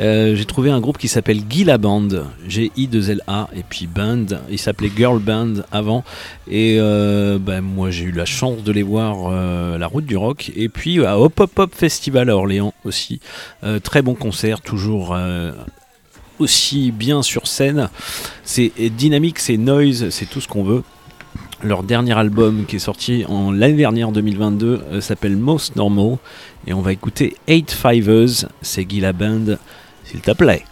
Euh, J'ai trouvé un groupe qui s'appelle Gila Band, G-I-2-L-A, et puis Band. Il s'appelait Girl Band avant. Et euh, ben, moi, j'ai eu la chance de les voir euh, à la route du rock. Et puis à Hop Hop Hop Festival à Orléans aussi. Très bon concert, toujours. aussi bien sur scène, c'est dynamique, c'est noise, c'est tout ce qu'on veut. Leur dernier album qui est sorti en l'année dernière 2022 euh, s'appelle Most Normal et on va écouter Eight Fivers, c'est Guy Band, s'il te plaît.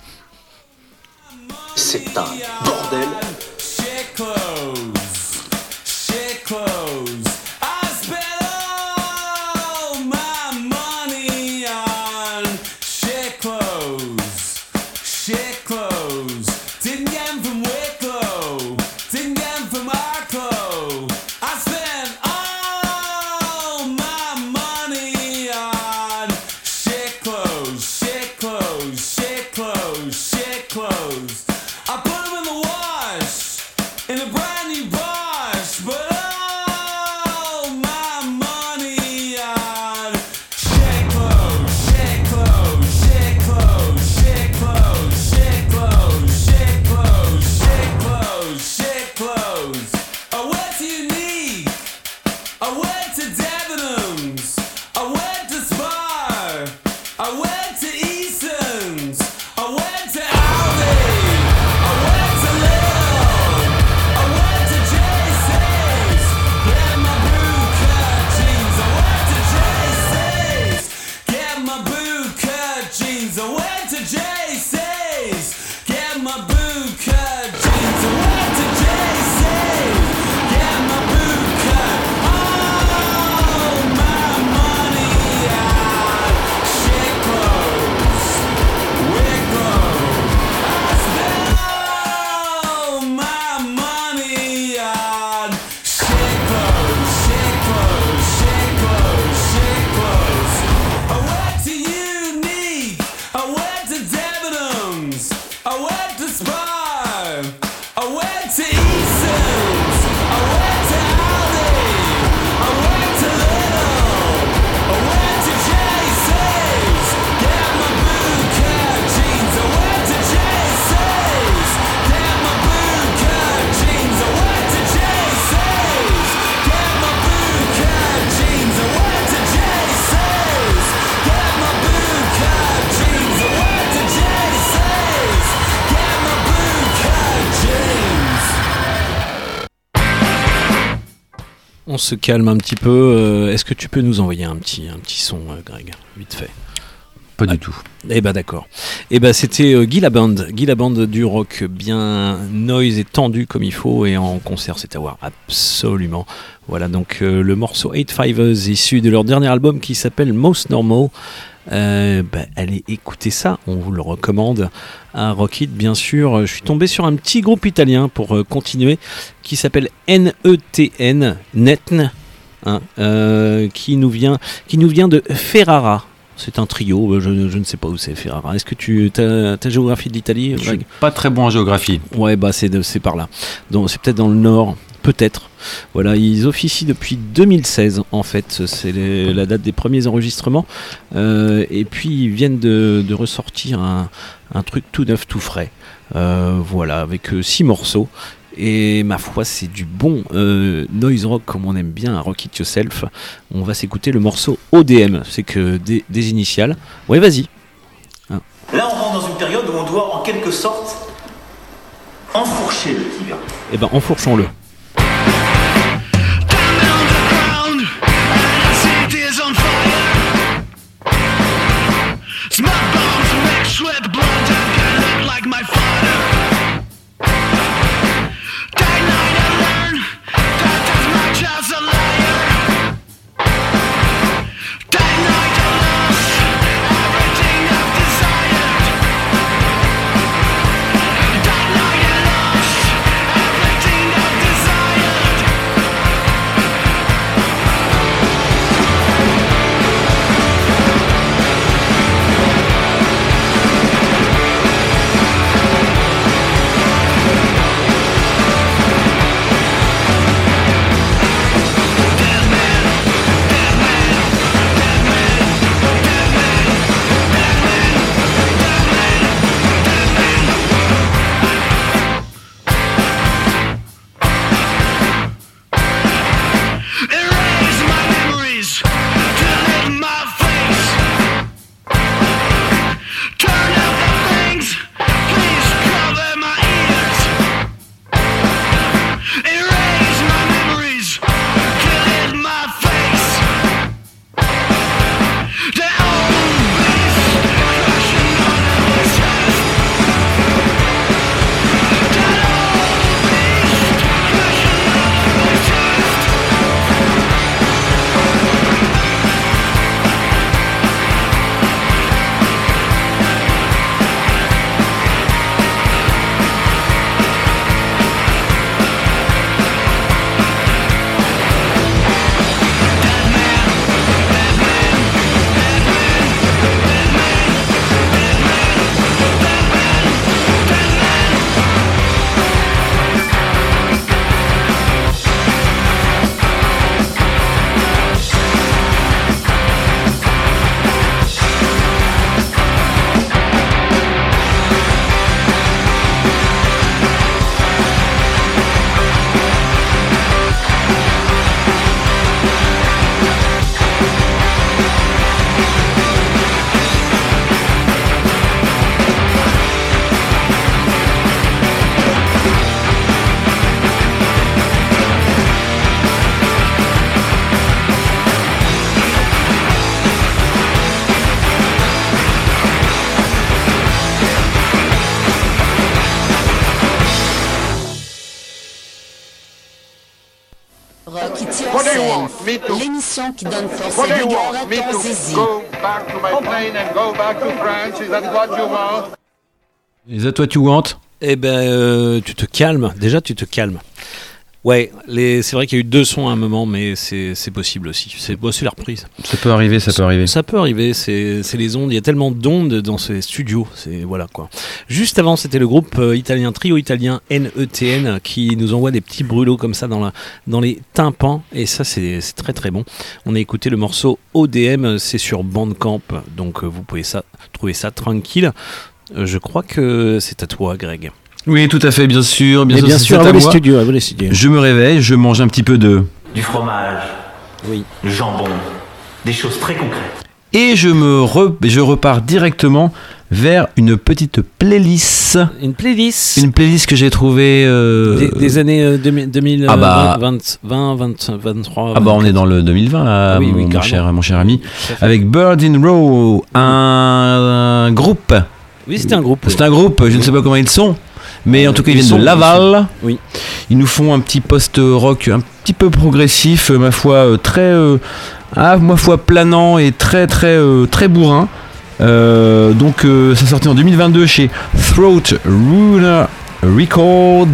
C'est un bordel. Se calme un petit peu. euh, Est-ce que tu peux nous envoyer un petit, un petit son, euh, Greg, vite fait? Pas du tout. Eh ben d'accord. Eh ben c'était euh, Guy la Band, Guy la Band du rock bien noise et tendu comme il faut et en concert c'est à voir absolument. Voilà donc euh, le morceau Eight Fivers issu de leur dernier album qui s'appelle Most Normal. Euh, ben, allez écouter ça, on vous le recommande. Un rock hit bien sûr. Je suis tombé sur un petit groupe italien pour euh, continuer qui s'appelle NETN Netn. hein, euh, qui nous vient qui nous vient de Ferrara c'est un trio, je, je ne sais pas où c'est Ferrara. Est-ce que tu as ta géographie de l'Italie Je Greg? suis pas très bon en géographie. Ouais, bah c'est par là. Donc c'est peut-être dans le nord, peut-être. Voilà, ils officient depuis 2016 en fait. C'est la date des premiers enregistrements. Euh, et puis ils viennent de, de ressortir un, un truc tout neuf, tout frais. Euh, voilà, avec euh, six morceaux. Et ma foi, c'est du bon euh, noise rock comme on aime bien, un Rock It Yourself. On va s'écouter le morceau ODM, c'est que des, des initiales. Ouais, vas-y. Hein. Là, on rentre dans une période où on doit, en quelque sorte, enfourcher le tigre. Eh ben, enfourchons-le. L'émission qui donne force What et want à me ton to zizi. go back to my plane and go back to France? Is that what you want? Eh ben, euh, tu te calmes. Déjà, tu te calmes. Ouais, les... c'est vrai qu'il y a eu deux sons à un moment, mais c'est c'est possible aussi. C'est bon, la reprise. Ça peut arriver, ça peut arriver. Ça peut arriver, c'est les ondes. Il y a tellement d'ondes dans ces studios. C'est voilà quoi. Juste avant, c'était le groupe euh, italien, trio italien NETN, qui nous envoie des petits brûlots comme ça dans, la, dans les tympans. Et ça, c'est c'est très très bon. On a écouté le morceau ODM, c'est sur Bandcamp. Donc euh, vous pouvez ça, trouver ça tranquille. Euh, je crois que c'est à toi, Greg. Oui, tout à fait, bien sûr. Bien Mais sûr, bien sûr, à à vous les studios, à vous les studios. Je me réveille, je mange un petit peu de. Du fromage. Oui. Du jambon. Des choses très concrètes. Et je me re- je repars directement vers une petite playlist. Une playlist Une playlist que j'ai trouvée. euh, Des, des années euh, 2000, 2000 Ah bah- 20, 20, 20, 23. Ah bah on est dans le 2020 là, Ah oui, oui, mon, cher, mon cher ami, avec Bird in Row, un, un groupe. Oui, c'était un groupe. C'est un groupe, je ne sais pas comment ils sont, mais en tout cas ils ils viennent de Laval. Oui. Ils nous font un petit post-rock un petit peu progressif, euh, ma foi euh, très, euh, ah, ma foi planant et très très très bourrin. Euh, donc euh, ça sortait en 2022 chez Throat Runer Records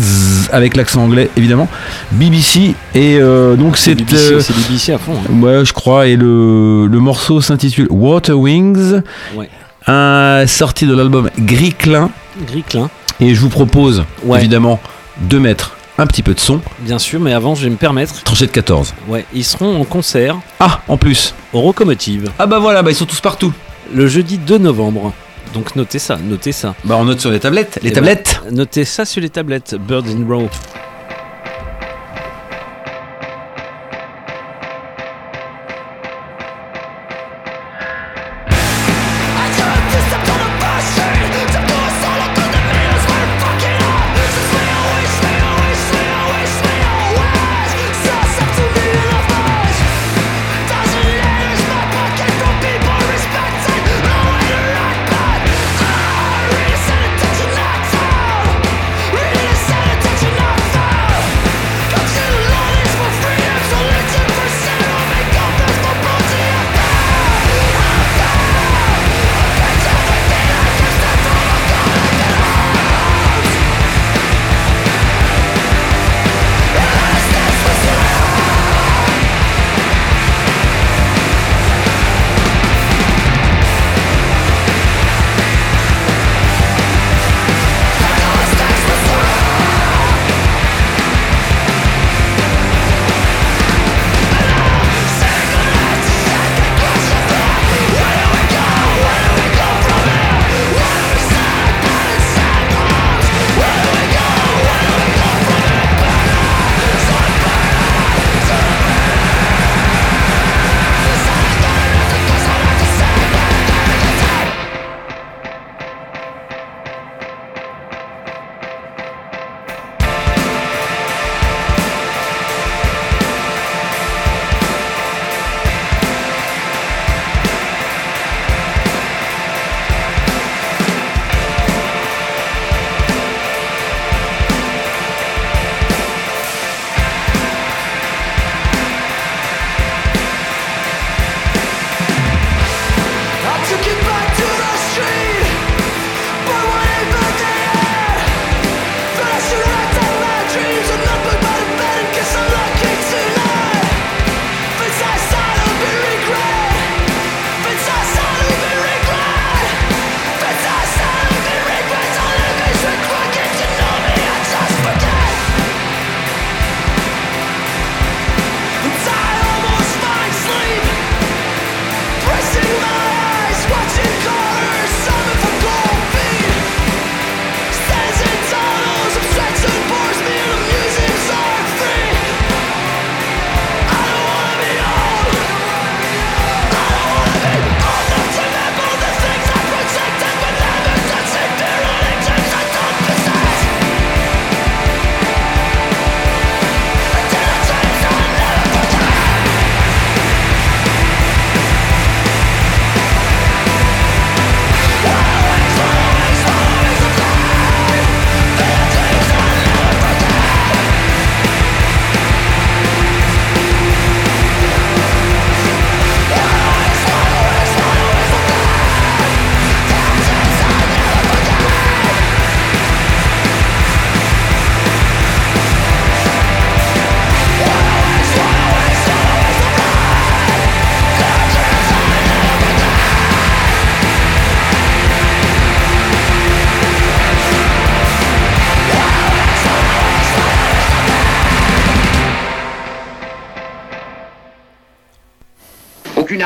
avec l'accent anglais évidemment BBC et euh, donc c'est BBC, c'est BBC à fond. hein. Ouais, je crois. Et le, le morceau s'intitule Water Wings, Ouais. un, sorti de l'album Gris Clin. Gris Clin. Et je vous propose, Ouais. évidemment, de mettre un petit peu de son. Bien sûr, mais avant, je vais me permettre. Tranché de 14. Ouais, ils seront en concert Ah, en plus. au Rocomotive Ah bah voilà, bah ils sont tous partout. le jeudi 2 novembre. Donc notez ça, notez ça. Bah on note sur les tablettes. Les Eh ben, tablettes notez ça sur les tablettes. Bird in Row.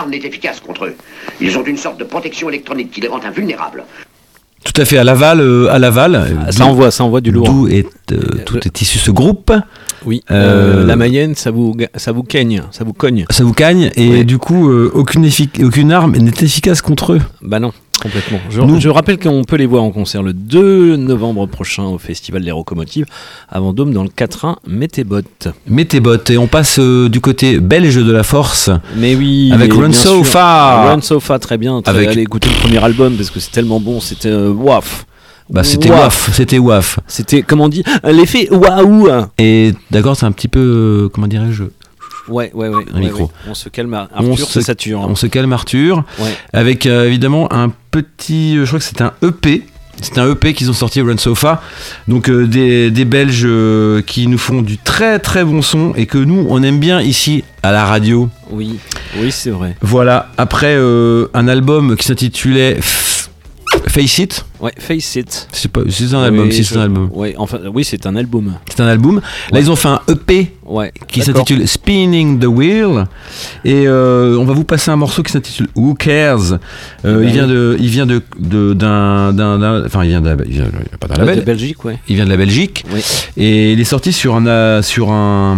Arme n'est efficace contre eux. Ils ont une sorte de protection électronique qui les rend invulnérables. Tout à fait, à Laval, euh, à Laval. Ah, ça envoie, ça envoie du lourd. D'où est, euh, tout est issu ce groupe. Oui. Euh, Euh, la Mayenne, ça vous, ça vous cogne, ça vous cogne. Ça vous cagne et du coup, euh, aucune, effic- aucune arme n'est efficace contre eux. Bah non, complètement. Je, Nous- je rappelle qu'on peut les voir en concert le 2 novembre prochain au Festival des Locomotives à Vendôme dans le 4-1 Métébot. Mettez-bot et on passe euh, du côté belge de la force. Mais oui, Avec Run So. Far. Run So Far, très bien. Très, Avec- Allez écouter le premier album parce que c'est tellement bon. C'était euh, waf. Bah, c'était waf, c'était waf. C'était, comment on dit, l'effet waouh. Et d'accord, c'est un petit peu, euh, comment dirais-je Ouais, ouais, ouais. Un ouais, micro. ouais. On se calme, Ar- On Arthur, se-. On se calme Arthur. Ouais. Avec euh, évidemment un petit, euh, je crois que c'est un EP. C'est un EP qu'ils ont sorti Run Sofa. Donc euh, des, des Belges euh, qui nous font du très très bon son et que nous on aime bien ici à la radio. Oui, oui, c'est vrai. Voilà, après euh, un album qui s'intitulait Face It. Ouais, Face It. C'est pas, c'est un album, Oui, c'est un album. Ouais, enfin, oui, c'est un album. C'est un album. Là, Ouais. ils ont fait un EP Ouais. qui s'intitule Spinning the Wheel. Et euh, on va vous passer un morceau qui s'intitule Who Cares? Euh, il vient de, il vient de, de- d'un, enfin, il vient de, la- il vient pas d'un label. de Belgique, ouais. Il vient de la Belgique. Et il est sorti sur un, euh, sur un,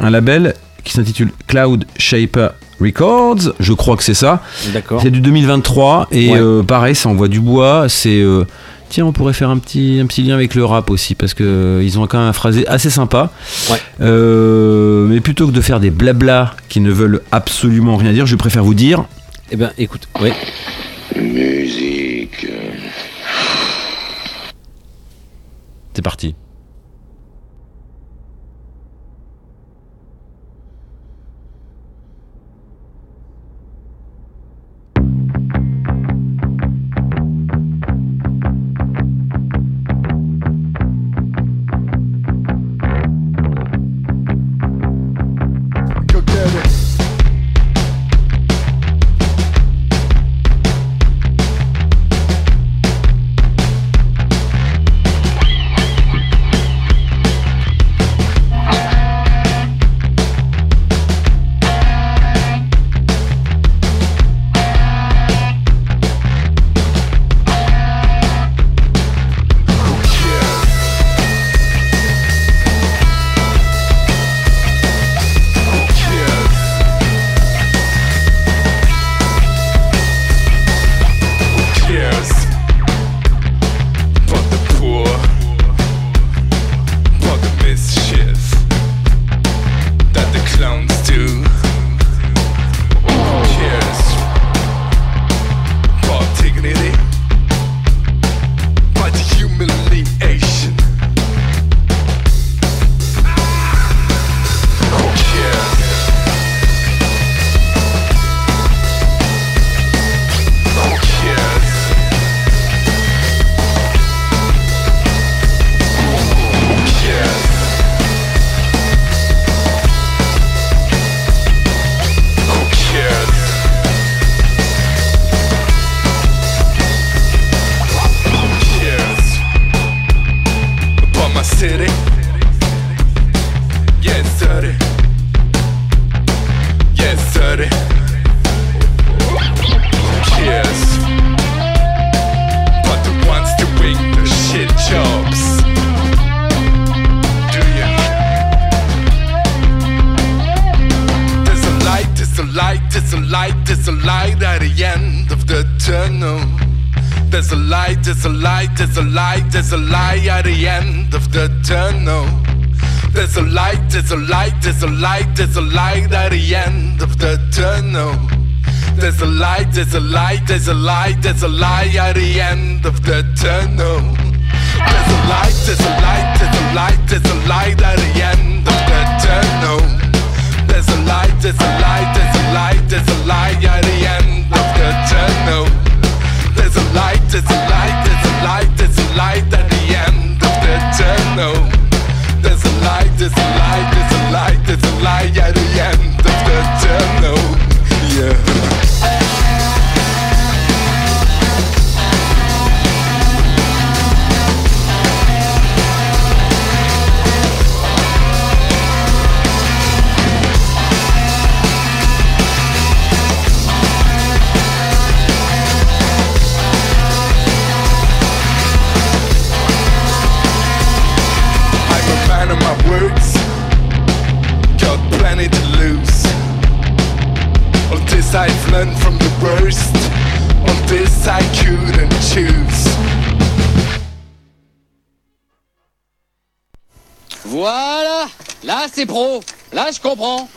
un label qui s'intitule Cloud Shaper Records. Je crois que c'est ça. D'accord. C'est du 2023 et Ouais. euh, pareil, ça envoie du bois. C'est euh, tiens, on pourrait faire un petit un petit lien avec le rap aussi parce que euh, ils ont quand même un phrasé assez sympa. Ouais. Euh, mais plutôt que de faire des blabla qui ne veulent absolument rien dire, je préfère vous dire. Eh ben, écoute, ouais. Musique. C'est parti. There's a light at the end of the tunnel. There's a light, there's a light, there's a light, there's a light at the end of the tunnel. There's a light, there's a light, there's a light, there's a light at the end of the tunnel. There's a light, there's a light, there's a light, there's a light at the end of the tunnel. There's a light, there's a light, there's a light, there's a light at the end of the tunnel. There's a light, there's a light, there's a light, there's a light at the end of the tunnel. There's a light, there's a light, there's a light, there's a light at the end of the tunnel. Yeah. Voilà. Là, c'est pro. Là, je comprends.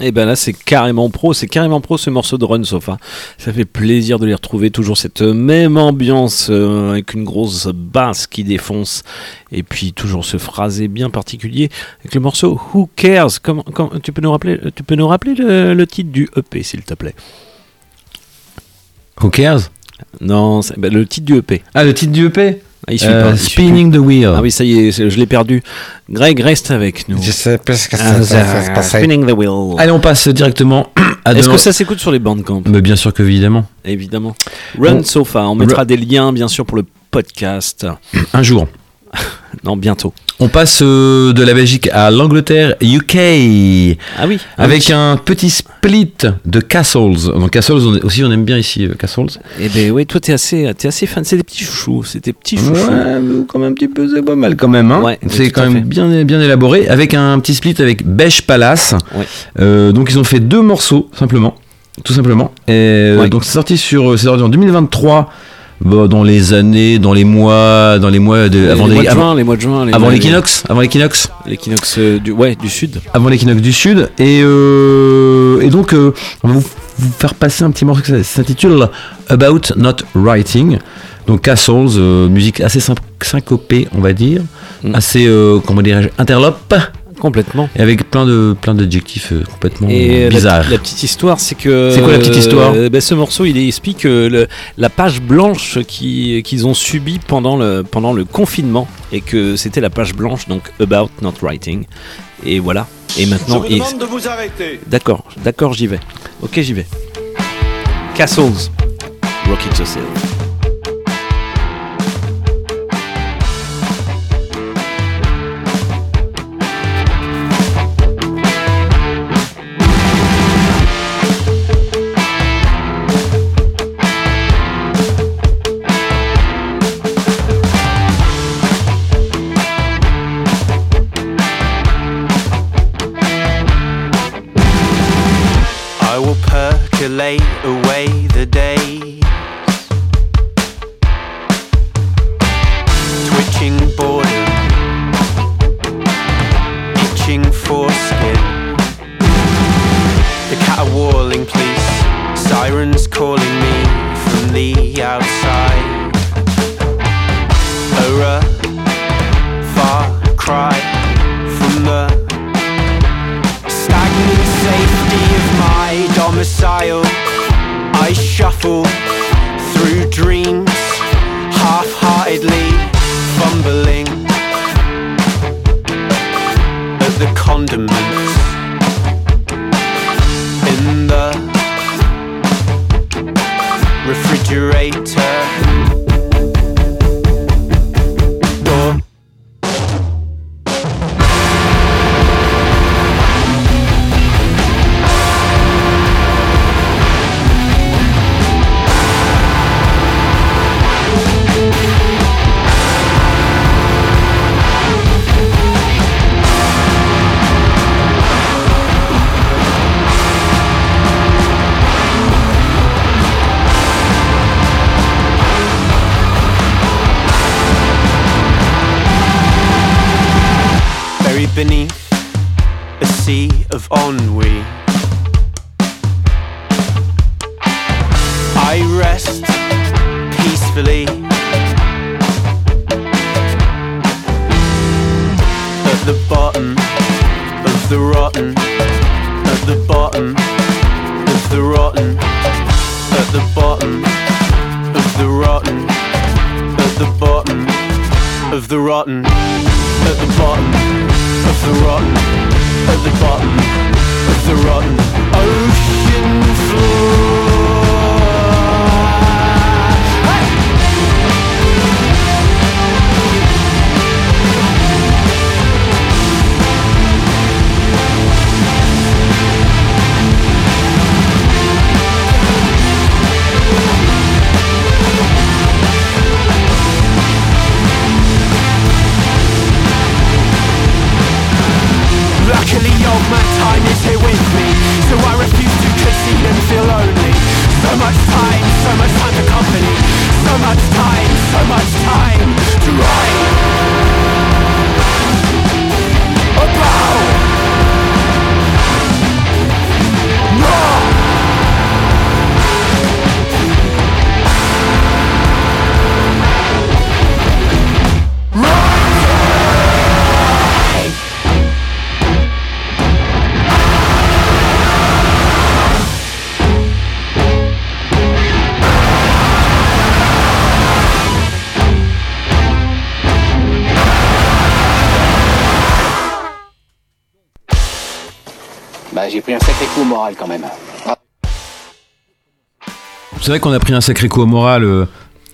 Et ben là, c'est carrément pro, c'est carrément pro ce morceau de Run Sofa. Ça fait plaisir de les retrouver, toujours cette même ambiance euh, avec une grosse basse qui défonce, et puis toujours ce phrasé bien particulier avec le morceau Who Cares? Comment, tu peux nous rappeler, tu peux nous rappeler le, le titre du EP, s'il te plaît? Who cares? Non, c'est- ben, le titre du EP. Ah, le titre du EP Ah, il suit Euh, pas, il suit Spinning the Wheel. Ah oui, ça y est, je l'ai perdu. Greg, reste avec nous. Je sais ce que Ah, ça- ça va se passer. Spinning the Wheel. Allez, on passe directement à Est-ce que ça s'écoute sur les bandcamp Mais bien sûr que évidemment. Évidemment. Run Bon. Sofa, on mettra des liens bien sûr pour le podcast. Un jour. non, bientôt. On passe euh, de la Belgique à l'Angleterre, UK. Ah oui. Avec un petit split de Castles. Donc Castles on est- aussi, on aime bien ici euh, Castles. Eh ben oui, toi t'es assez, t'es assez fan. C'est des petits chouchous, c'est des petits chouchous. Ouais, quand même un petit peu, c'est pas mal quand même. Hein. Ouais, c'est quand même fait. bien, bien élaboré. Avec un petit split avec Beige Palace. Ouais. Euh, donc ils ont fait deux morceaux simplement, tout simplement. Et euh, donc c'est sorti sur, c'est sorti en 2023. Bon, dans les années, dans les mois, dans les mois de, Les avant mois les- avant- les mois de juin, les avant mois- l'équinoxe, avant l'équinoxe. L'équinoxe euh, du, ouais, du sud. avant l'équinoxe du sud. Et, euh, et donc euh, on va vous, vous faire passer un petit morceau qui s'intitule About Not Writing. Donc Castles euh, musique assez syn- syncopée on va dire. Assez euh, comment dirais-je interlope Complètement. et avec plein de plein d'adjectifs euh, complètement Et la- bizarres La, petite histoire, c'est que. C'est quoi la petite histoire euh, ben, Ce morceau, il explique euh, le- la page blanche qui- qu'ils ont subie pendant le, pendant le confinement et que c'était la page blanche, donc About Not Writing. Et voilà. Et Je maintenant. vous et- demande de vous arrêter. D'accord, d'accord, j'y vais. Ok, j'y vais. Castles. Rock it yourself. Percolate away the days. Twitching boredom, itching foreskin. The caterwauling police, sirens calling shuffle through dreams, half heartedly fumbling at the condiments vrai qu'on a pris un sacré coup au moral euh,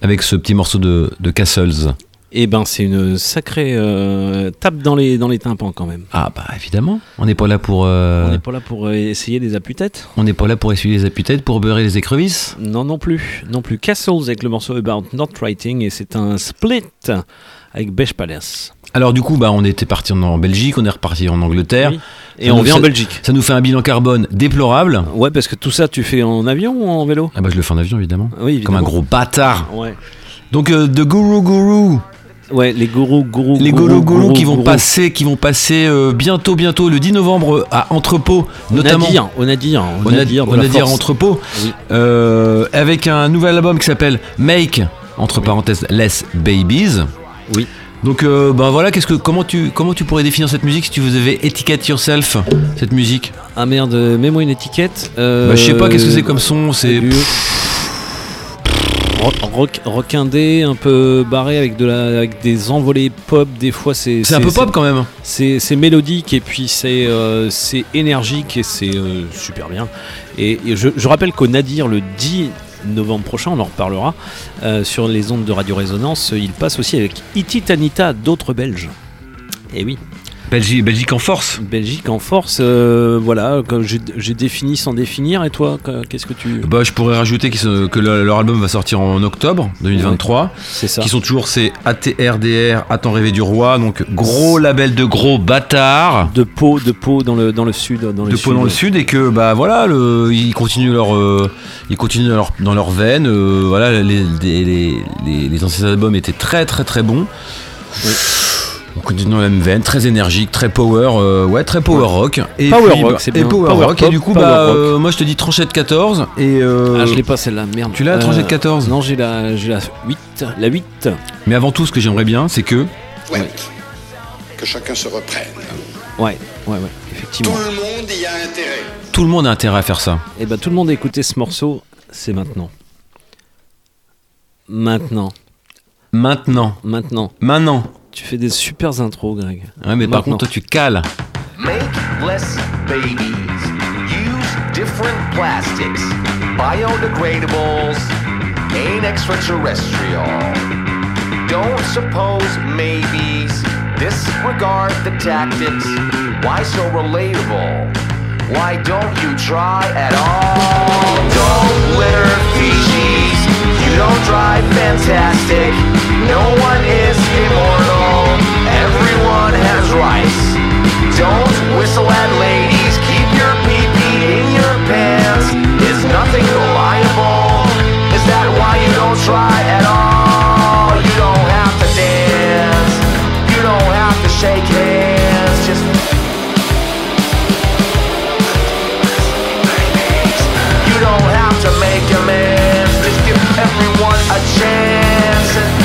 avec ce petit morceau de, de Castles. Et ben c'est une sacrée euh, tape dans les, dans les tympans quand même. Ah bah évidemment, on n'est pas là pour... euh, On n'est pas là pour euh, essayer des appuis-têtes on n'est pas là pour essuyer les appuis-têtes, pour beurrer les écrevisses. Non, non plus. Non plus. Castles avec le morceau About Not Writing et c'est un split avec Beige Palace. Alors du coup, bah, on était parti en, en Belgique, on est reparti en Angleterre. Oui. Et on vient en Belgique. Ça nous fait un bilan carbone déplorable. Ouais, parce que tout ça, tu fais en avion ou en vélo? Ah bah je le fais en avion évidemment. Oui, Comme un gros bâtard. Ouais. Donc euh, de Guru Guru. Ouais, les gourous, gourous, Les gourous, Guru Guru gourous, qui vont gourous. passer, qui vont passer euh, bientôt, bientôt, le 10 novembre à Entrepôt, notamment. Au Au Nad- Nadir de au la Nadir Force. Entrepôt, Oui. euh, avec un nouvel album qui s'appelle Make, entre parenthèses, Less Babies. Oui. Donc euh, ben voilà, qu'est-ce que comment tu comment tu pourrais définir cette musique si tu devais étiquette yourself cette musique? Ah merde, mets-moi une étiquette. Euh, Bah, je sais pas qu'est-ce que c'est comme son, c'est Rock, rock, rock indé, un peu barré avec de la, avec des envolées pop. Des fois, c'est c'est un peu pop quand même. C'est mélodique et puis c'est euh, c'est énergique et c'est euh, super bien. Et, et je, je rappelle qu'au Nadir, le 10 novembre prochain, on en reparlera, euh, sur les ondes de Radio Résonance, il passe aussi avec Iti Tanita, d'autres Belges. Et oui. Belgique, Belgique en force. Belgique en force, euh, voilà, j'ai défini sans définir. Et toi, que- qu'est-ce que tu. Bah, je pourrais rajouter que le- leur album va sortir en octobre 2023. C'est ça. Qui sont toujours ces ATRDR, Attends rêver du roi, donc gros label de gros bâtards. De Pau, de Pau dans le, dans le sud. Dans le de Pau dans le sud et que bah voilà le, ils continuent leur euh, ils continuent dans leur, dans leur veine euh, voilà les, les, les, les- les anciens albums étaient très très très bons on continue dans la même veine très énergique très power euh, ouais très power rock et Power puis, rock, c'est et bien. power, Power rock pop, et du coup bah rock. euh, moi je te dis tranchette 14 et euh, Ah, je l'ai pas celle-là, merde. tu l'as la tranchette 14 Non, j'ai la, j'ai la 8. La 8. mais avant tout ce que j'aimerais bien c'est que Ouais. Que chacun se reprenne. Ouais, ouais, ouais, effectivement. Tout le monde y a intérêt. tout le monde a intérêt à faire ça Et bah tout le monde a écouté ce morceau, c'est maintenant. Maintenant. maintenant Maintenant. maintenant Tu fais des super intros, Greg. ouais mais par Maintenant. contre toi tu cales Make less babies. Use different plastics. Biodegradables. Ain't extraterrestrial. Don't suppose maybes. Disregard the tactics. Why so relatable? Why don't you try at all? Don't litter feces. You don't drive fantastic. No one is immortal. Everyone has rights. Don't whistle at ladies. Keep your pee-pee in your pants. Is nothing reliable? Is that why you don't try at all? You don't have to dance. You don't have to shake hands. Just You don't have to make amends. Just give everyone a chance.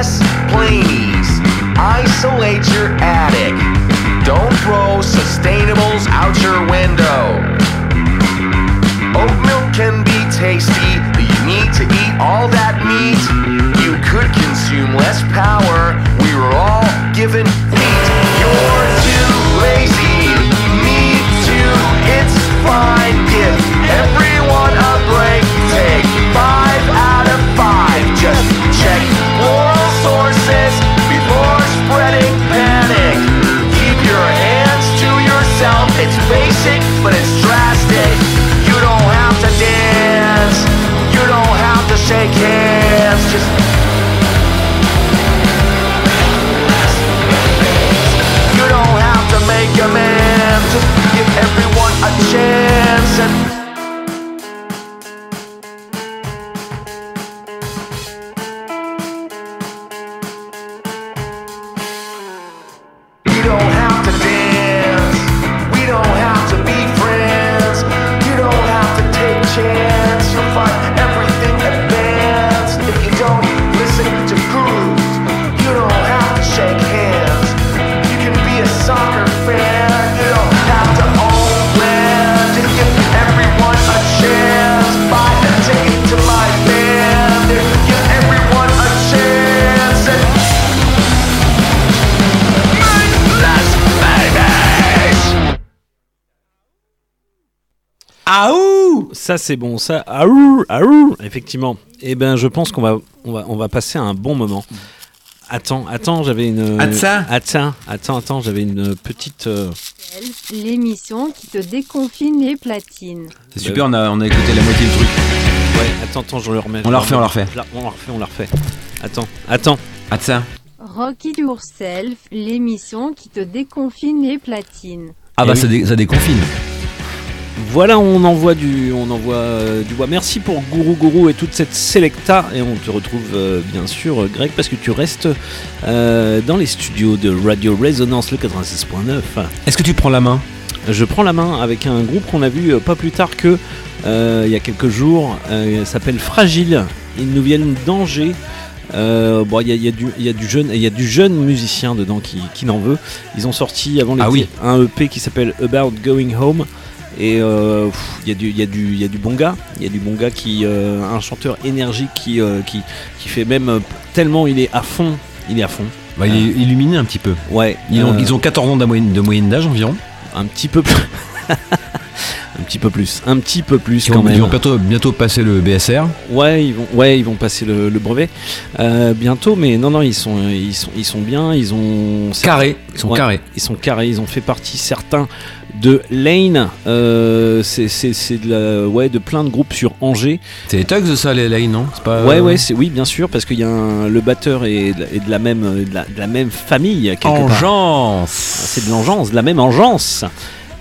Less plaниes. Isolate your attic. Don't throw sustainables out your window. Oat milk can be tasty, but you need to eat all that meat. You could consume less power. We were all given wheat. You're too lazy. but it's drastic. You don't have to dance, you don't have to shake hands, just. You don't have to make amends, just give everyone a chance. Aouh Ça c'est bon, ça. Aouh, aouh, effectivement. Eh ben, je pense qu'on va, on va, on va passer un bon moment. Attends, attends, j'avais une. Attends. Attends, attends, attends, j'avais une petite. euh, L'émission qui te déconfine les platines. C'est super, on a, on a écouté la moitié du truc. Ouais, attends, attends, je le remets. On la refait, on la refait. Je On la refait, on la refait. Attends, attends. Attends. Rock It Yourself, l'émission qui te déconfine les platines. Ah bah Eh ça, oui. dé- ça déconfine. Voilà, on envoie du, on envoie euh, du bois. Merci pour Gourou Gourou et toute cette sélecta. Et on te retrouve euh, bien sûr, euh, Greg, parce que tu restes euh, dans les studios de Radio Resonance le 96.9. Est-ce que tu prends la main? Je prends la main avec un groupe qu'on a vu pas plus tard que il y a quelques jours. Il s'appelle Fragile. Ils nous viennent d'Angers. Euh, bon, il y y a du, il y a du jeune, il y a du jeune musicien dedans qui, qui n'en veut. Ils ont sorti avant l'été Ah oui. un EP qui s'appelle About Going Home. Et euh, il y, a du- y, y a bon gars, il y a du bon gars qui, euh, un chanteur énergique qui, euh, qui, qui fait même tellement il est à fond, il est à fond. Bah, il est illuminé un petit peu. Ouais. Ils ont, euh, ils ont 14 ans de moyenne, de moyenne d'âge environ. un petit peu plus, un petit peu plus, un petit peu plus Ils quand vont, ils même. vont bientôt, bientôt passer le BSR. Ouais, ils vont, ouais, ils vont passer le, le brevet euh, bientôt, mais non, non, ils sont, ils sont, ils sont bien, ils ont ils sont Ouais, carrés. Ils sont carrés, ils ont fait partie certains de Lane. euh, c'est, c'est, c'est de la, ouais, de plein de groupes sur Angers. C'est les Tugs ça, les Lane, non? C'est pas. Ouais, ouais, c'est oui, bien sûr, parce qu'il y a un- le batteur est de, la- est de la même, de la, de la même famille. Engeance C'est de l'engeance, de la même engeance.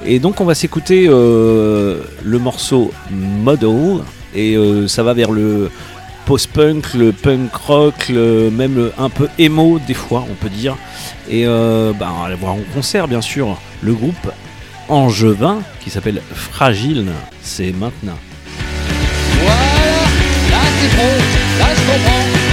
Et donc on va s'écouter euh, le morceau Model et euh, ça va vers le post-punk, le punk rock, le- même le- un peu emo des fois on peut dire. Et euh, bah, on va aller voir en concert bien sûr le groupe Angevin qui s'appelle Fragile. C'est maintenant. Voilà, là c'est bon, là je comprends.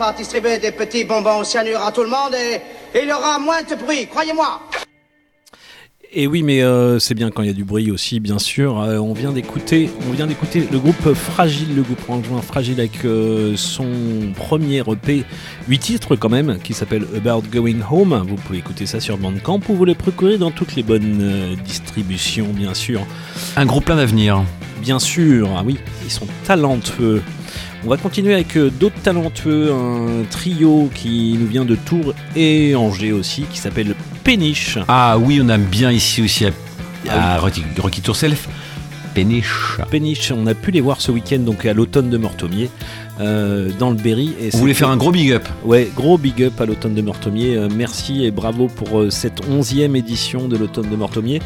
Par distribuer des petits bonbons au cyanure à tout le monde et, et il y aura moins de bruit, croyez-moi. Et oui, mais euh, c'est bien quand il y a du bruit aussi, bien sûr. Euh, on vient d'écouter, on vient d'écouter le groupe Fragile, le groupe rejoint Fragile avec euh, son premier EP, 8 titres quand même, qui s'appelle About Going Home. Vous pouvez écouter ça sur Bandcamp ou vous le procurer dans toutes les bonnes euh, distributions, bien sûr. Un groupe plein d'avenir. Bien sûr, ah oui, ils sont talentueux. On va continuer avec euh, d'autres talentueux, un trio qui nous vient de Tours et Angers aussi, qui s'appelle Péniche. Ah oui, on aime bien ici aussi à, à Rocky, Rocky Tour Self. Péniche. Péniche, on a pu les voir ce week-end donc à l'automne de Mortomier. Euh, dans le Berry. Et Vous voulez faire un gros big up Ouais, gros big up à l'automne de Mortomier. Euh, merci et bravo pour euh, cette onzième édition de l'automne de Mortomier.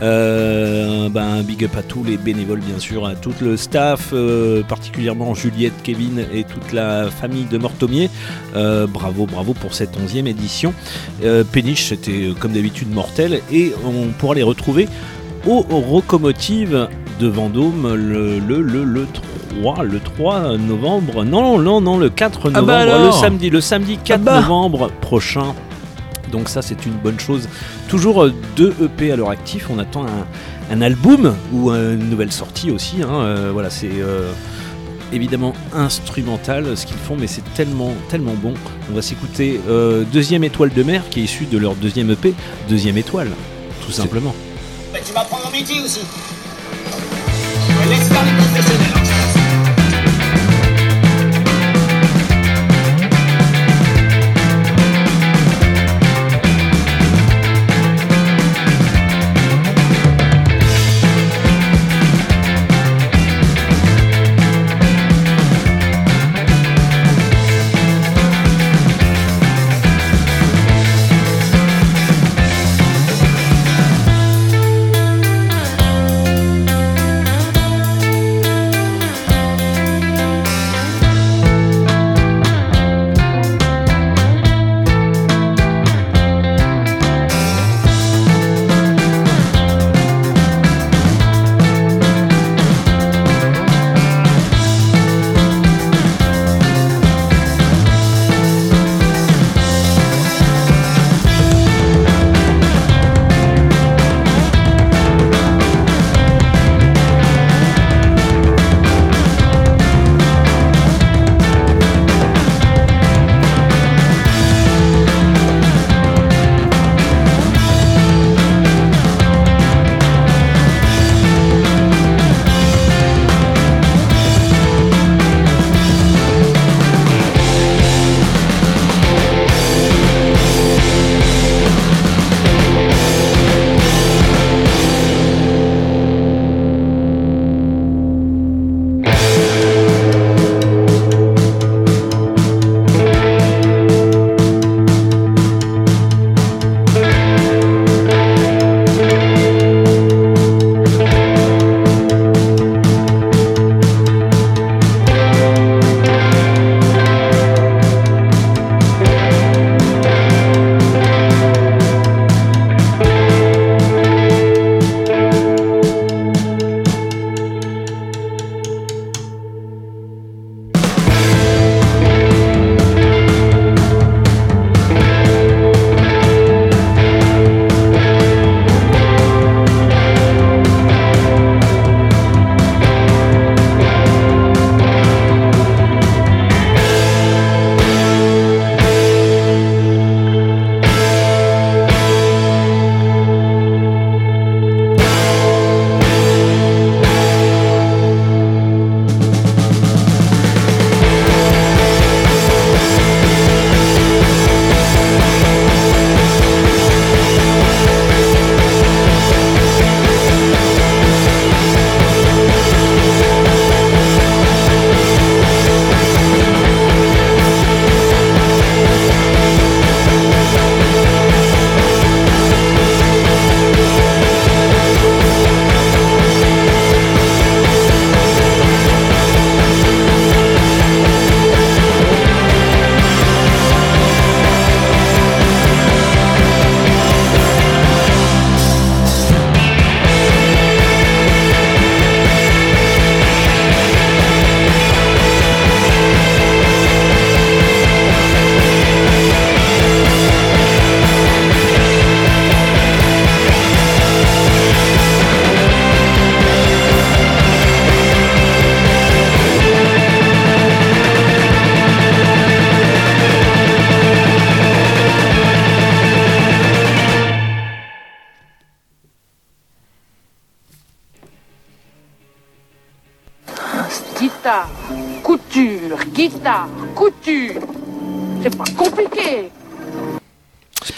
Ben, un big up à tous les bénévoles, bien sûr, à tout le staff, particulièrement Juliette, Kevin et toute la famille de Mortomier. Bravo, bravo pour cette onzième édition. Péniche, c'était comme d'habitude mortel et on pourra les retrouver au Rocomotive de Vendôme le, le, le, le 3, le 3 novembre. Non, non, non, le 4 Ah bah novembre, le samedi, le samedi 4 bah. novembre prochain. Donc ça c'est une bonne chose. Toujours euh, deux EP à leur actif. On attend un, un album ou une nouvelle sortie aussi. hein. Euh, voilà, c'est euh, évidemment instrumental ce qu'ils font, mais c'est tellement tellement bon. On va s'écouter euh, Deuxième étoile de mer qui est issu de leur deuxième EP, Deuxième étoile, tout simplement. Mais tu vas prendre un métier aussi.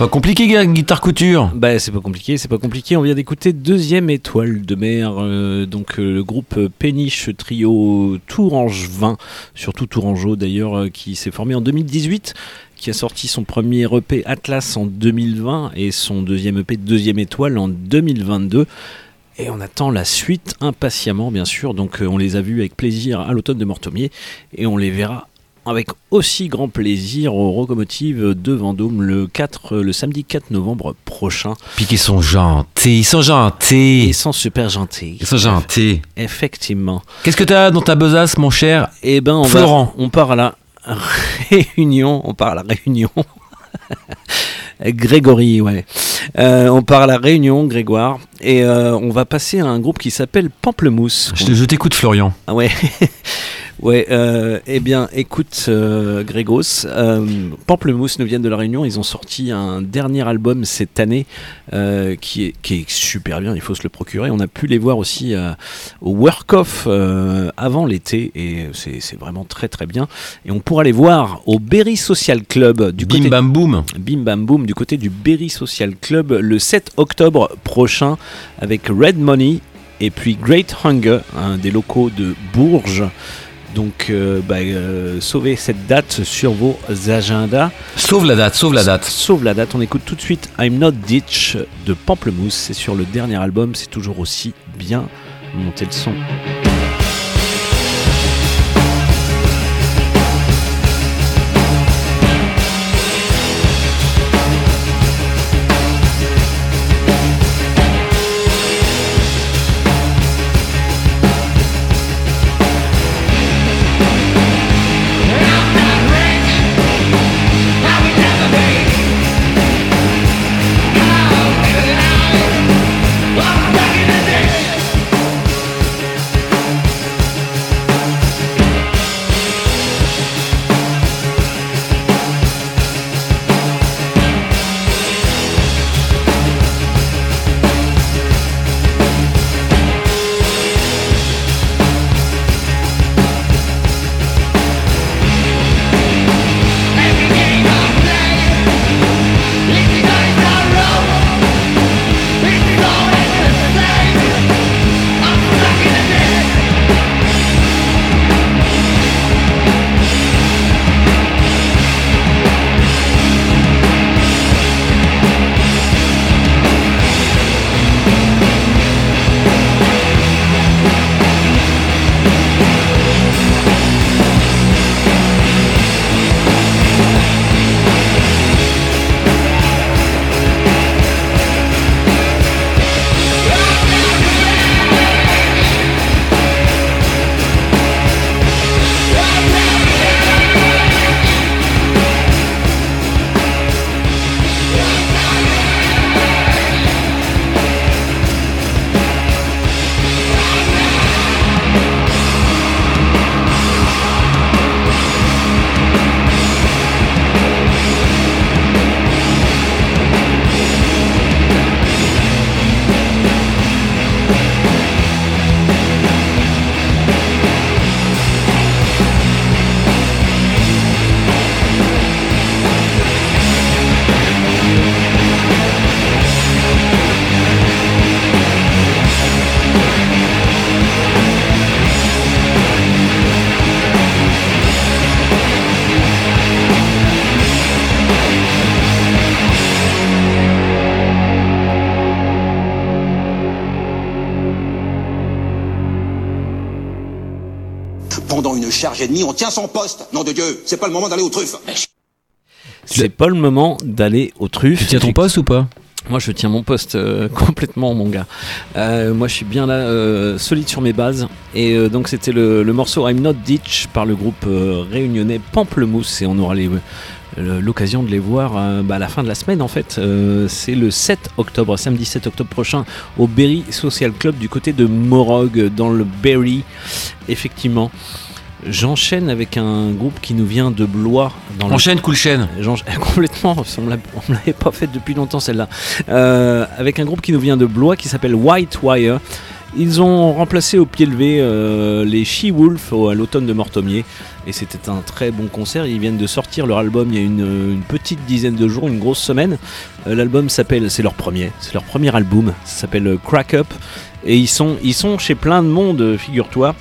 Pas compliqué, guitare couture. Bah c'est pas compliqué, c'est pas compliqué. On vient d'écouter deuxième étoile de mer, euh, donc euh, le groupe Péniche Trio Tourangevin, surtout Tourangeau d'ailleurs, euh, qui s'est formé en 2018, qui a sorti son premier EP Atlas en 2020 et son deuxième EP Deuxième étoile en 2022. Et on attend la suite impatiemment, bien sûr. Donc euh, on les a vus avec plaisir à l'automne de Mortomier et on les verra avec aussi grand plaisir aux Locomotives de Vendôme le 4, le samedi 4 novembre prochain. Puis qu'ils sont gentils, ils sont gentils. Ils sont super gentils. Ils sont gentils. Effectivement. Qu'est-ce que t'as dans ta besace, mon cher Eh ben, on, va- Florent. on part à la réunion. On part à la réunion. Grégory, ouais. Euh, on part à la réunion, Grégoire, et euh, on va passer à un groupe qui s'appelle Pamplemousse. Je, je t'écoute, Florian. Ah ouais. Ouais, euh, eh bien, écoute, euh, Grégos, euh, Pamplemousse nous viennent de La Réunion. Ils ont sorti un dernier album cette année qui, est, qui est super bien, il faut se le procurer. On a pu les voir aussi au Work Off avant l'été et c'est vraiment très très bien. Et on pourra les voir au Berry Social Club du Bim côté. bam boum. Bim Bam Boom du côté du Berry Social Club le 7 octobre prochain avec Red Money et puis Great Hunger, un des locaux de Bourges. Donc, euh, bah, euh, sauvez cette date sur vos agendas. Sauve la date, sauve la date. Sauve la date. On écoute tout de suite I'm Not Ditch de Pamplemousse. C'est sur le dernier album. C'est toujours aussi bien. Montez le son. On tient son poste. Nom de Dieu, c'est pas le moment d'aller aux truffes. C'est pas le moment d'aller au truffes. Tu tiens ton poste ou pas? Moi, je tiens mon poste euh, complètement, mon gars. Euh, moi, je suis bien là, euh, solide sur mes bases. Et euh, donc, c'était le, le morceau I'm Not Ditch par le groupe euh, réunionnais Pamplemousse. Et on aura euh, l'occasion de les voir euh, bah, à la fin de la semaine, en fait. Euh, C'est le 7 octobre, samedi 7 octobre prochain, au Berry Social Club du côté de Morog, dans le Berry. Effectivement. J'enchaîne avec un groupe qui nous vient de Blois. Dans le- Enchaîne, cool chaîne. Complètement, on me l'avait pas faite depuis longtemps celle-là. Euh, avec un groupe qui nous vient de Blois qui s'appelle White Wire. Ils ont remplacé au pied levé euh, les She-Wolf à l'automne de Mortomier et c'était un très bon concert. Ils viennent de sortir leur album il y a une, une petite dizaine de jours, une grosse semaine. Euh, L'album s'appelle, c'est leur premier, c'est leur premier album, ça s'appelle Crack Up et ils sont, ils sont chez plein de monde, figure-toi.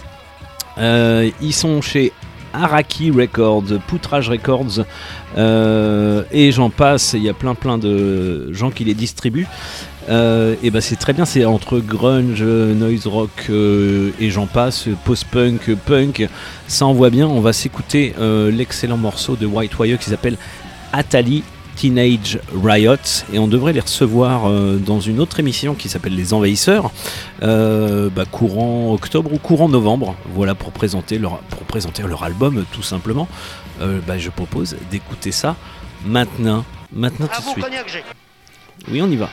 Euh, ils sont chez Araki Records, Poutrage Records, euh, et j'en passe. Il y a plein plein de gens qui les distribuent. Euh, et ben c'est très bien, c'est entre grunge, noise rock et j'en passe, post-punk, punk. Ça envoie bien. On va s'écouter l'excellent morceau de White Wire qui s'appelle Atali Teenage Riot et on devrait les recevoir euh, dans une autre émission qui s'appelle Les Envahisseurs euh, bah, courant octobre ou courant novembre. Voilà pour présenter leur, pour présenter leur album tout simplement. Euh, bah, je propose d'écouter ça maintenant. Maintenant tout de suite. oui on y va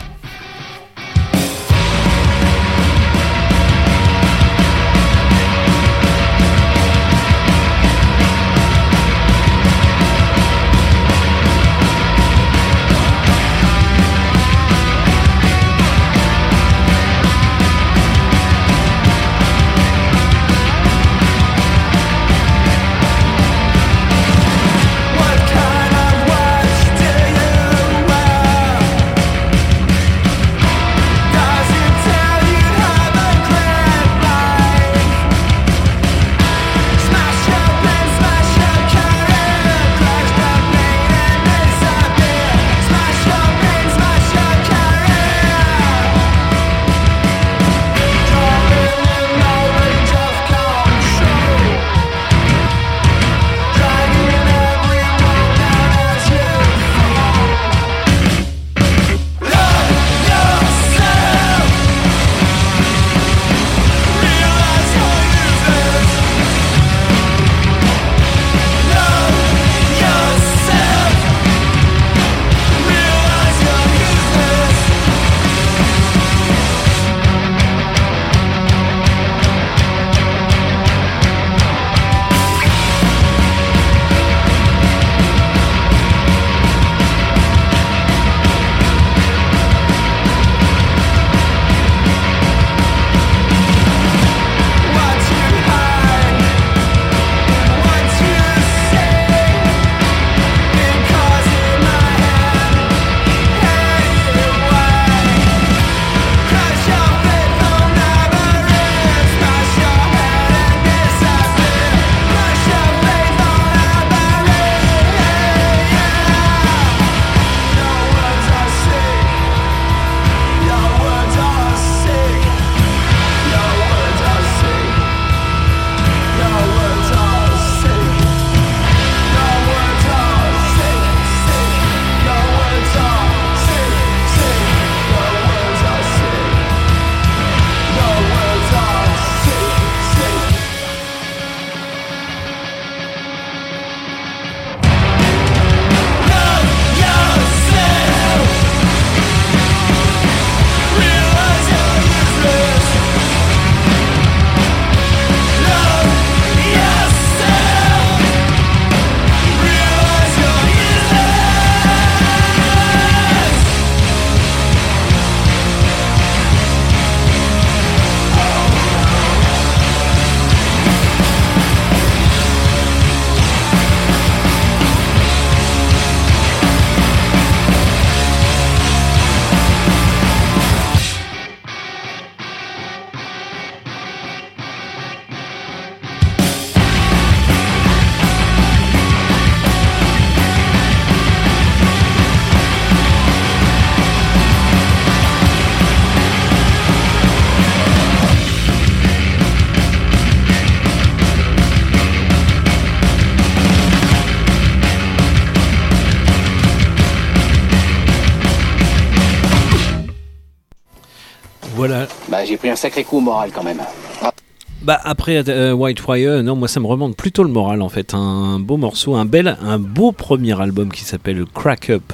pris un sacré coup au moral quand même. Bah après euh, Whitefire, non moi ça me remonte plutôt le moral en fait. Un beau morceau, un bel, un beau premier album qui s'appelle Crack Up,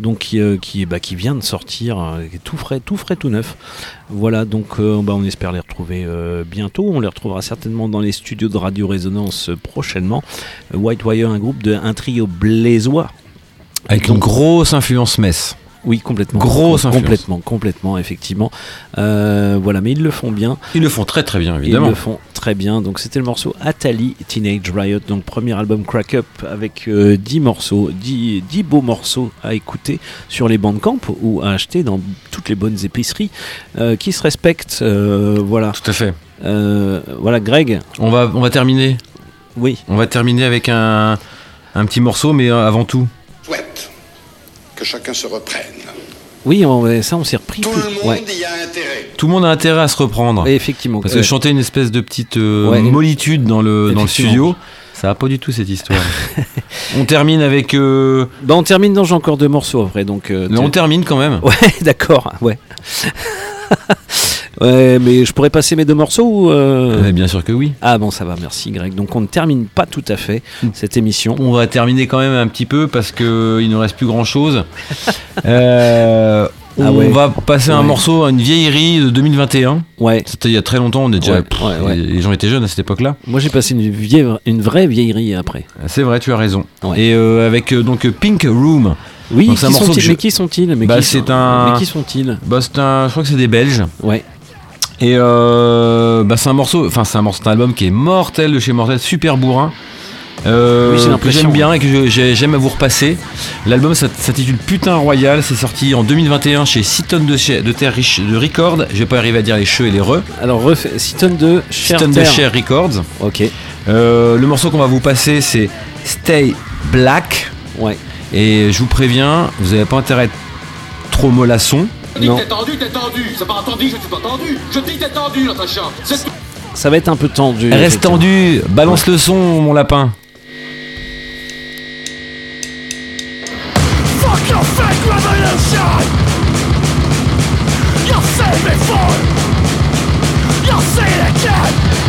donc qui, euh, qui, bah, qui vient de sortir, euh, qui est tout frais, tout frais, tout neuf. Voilà donc euh, bah, on espère les retrouver euh, bientôt. On les retrouvera certainement dans les studios de Radio Résonance prochainement. Whitewire, un groupe de un trio blésois. Avec Donc- une grosse influence mess. Oui, complètement. Grosse influence. Complètement, complètement, effectivement. Euh, voilà, mais ils le font bien. Ils le font très très bien, évidemment. Ils le font très bien. Donc c'était le morceau Atali Teenage Riot, donc premier album Crack Up avec euh, 10 morceaux, 10, 10 beaux morceaux à écouter sur les bandcamp ou à acheter dans toutes les bonnes épiceries euh, qui se respectent. euh, voilà. Tout à fait. Euh, voilà, Greg. On va, on va terminer. Oui. On va terminer avec un, un petit morceau, mais avant tout. souhaite que chacun se reprenne. Oui, on- ça on s'est repris. Tout plus- le monde ouais. y a intérêt. Tout le monde a intérêt à se reprendre. effectivement. Parce que chanter une espèce de petite euh, Ouais. mollitude dans le, dans le studio, ça va pas du tout cette histoire. on termine avec. euh, Bah, on termine dans J'ai encore deux morceaux après. Donc, euh, Mais on termine quand même. Ouais, d'accord, ouais. ouais, mais je pourrais passer mes deux morceaux euh, Mais bien sûr que oui. Ah bon, ça va, merci Greg. Donc on ne termine pas tout à fait cette émission. On va terminer quand même un petit peu parce que il ne reste plus grand chose. Euh, Ah on ouais. va passer un morceau à une vieillerie de 2021. Ouais. C'était il y a très longtemps. On est déjà. Pff. Les gens étaient jeunes à cette époque-là. Moi j'ai passé une, vieille, une vraie vieillerie après. C'est vrai, tu as raison. Et euh, avec donc Pink Room. Oui, qui un morceau sont-ils je- Mais qui sont-ils Mais Bah, sont- un. Mais qui sont-ils? Bah, c'est un. Je crois que c'est des Belges. Ouais. Et euh, bah, c'est un morceau. Enfin, c'est un morceau, album qui est mortel de chez Mortel, super bourrin. Euh, Oui, que j'aime bien et que j'aime à vous repasser. L'album s'intitule Putain Royal, c'est sorti en 2021 chez 6 tonnes de, de terre riche de Record. Je vais pas arriver à dire les cheux et les re. Alors, refais 6 tonnes de 6 Cher tonnes de. Cher Records. Ok. Euh, le morceau qu'on va vous passer c'est Stay Black. Ouais. Et je vous préviens, vous avez pas intérêt à être trop mollasson. Dis que t'es tendu, t'es tendu. C'est pas entendu, je suis pas tendu. Je dis t'es tendu, Natacha. C'est tout. Ça va être un peu tendu. Reste tendu, balance le son mon lapin. Fuck your fake revolution! You'll see me fall! You'll see it again!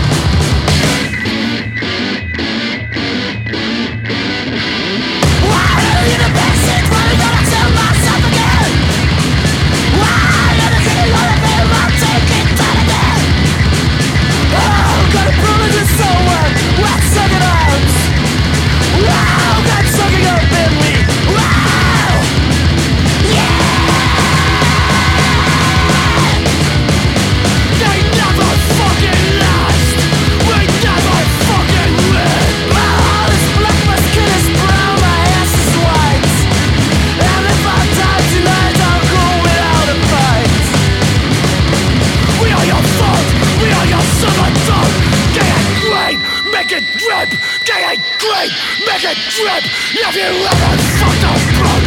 It drip If you ever fucked up drunk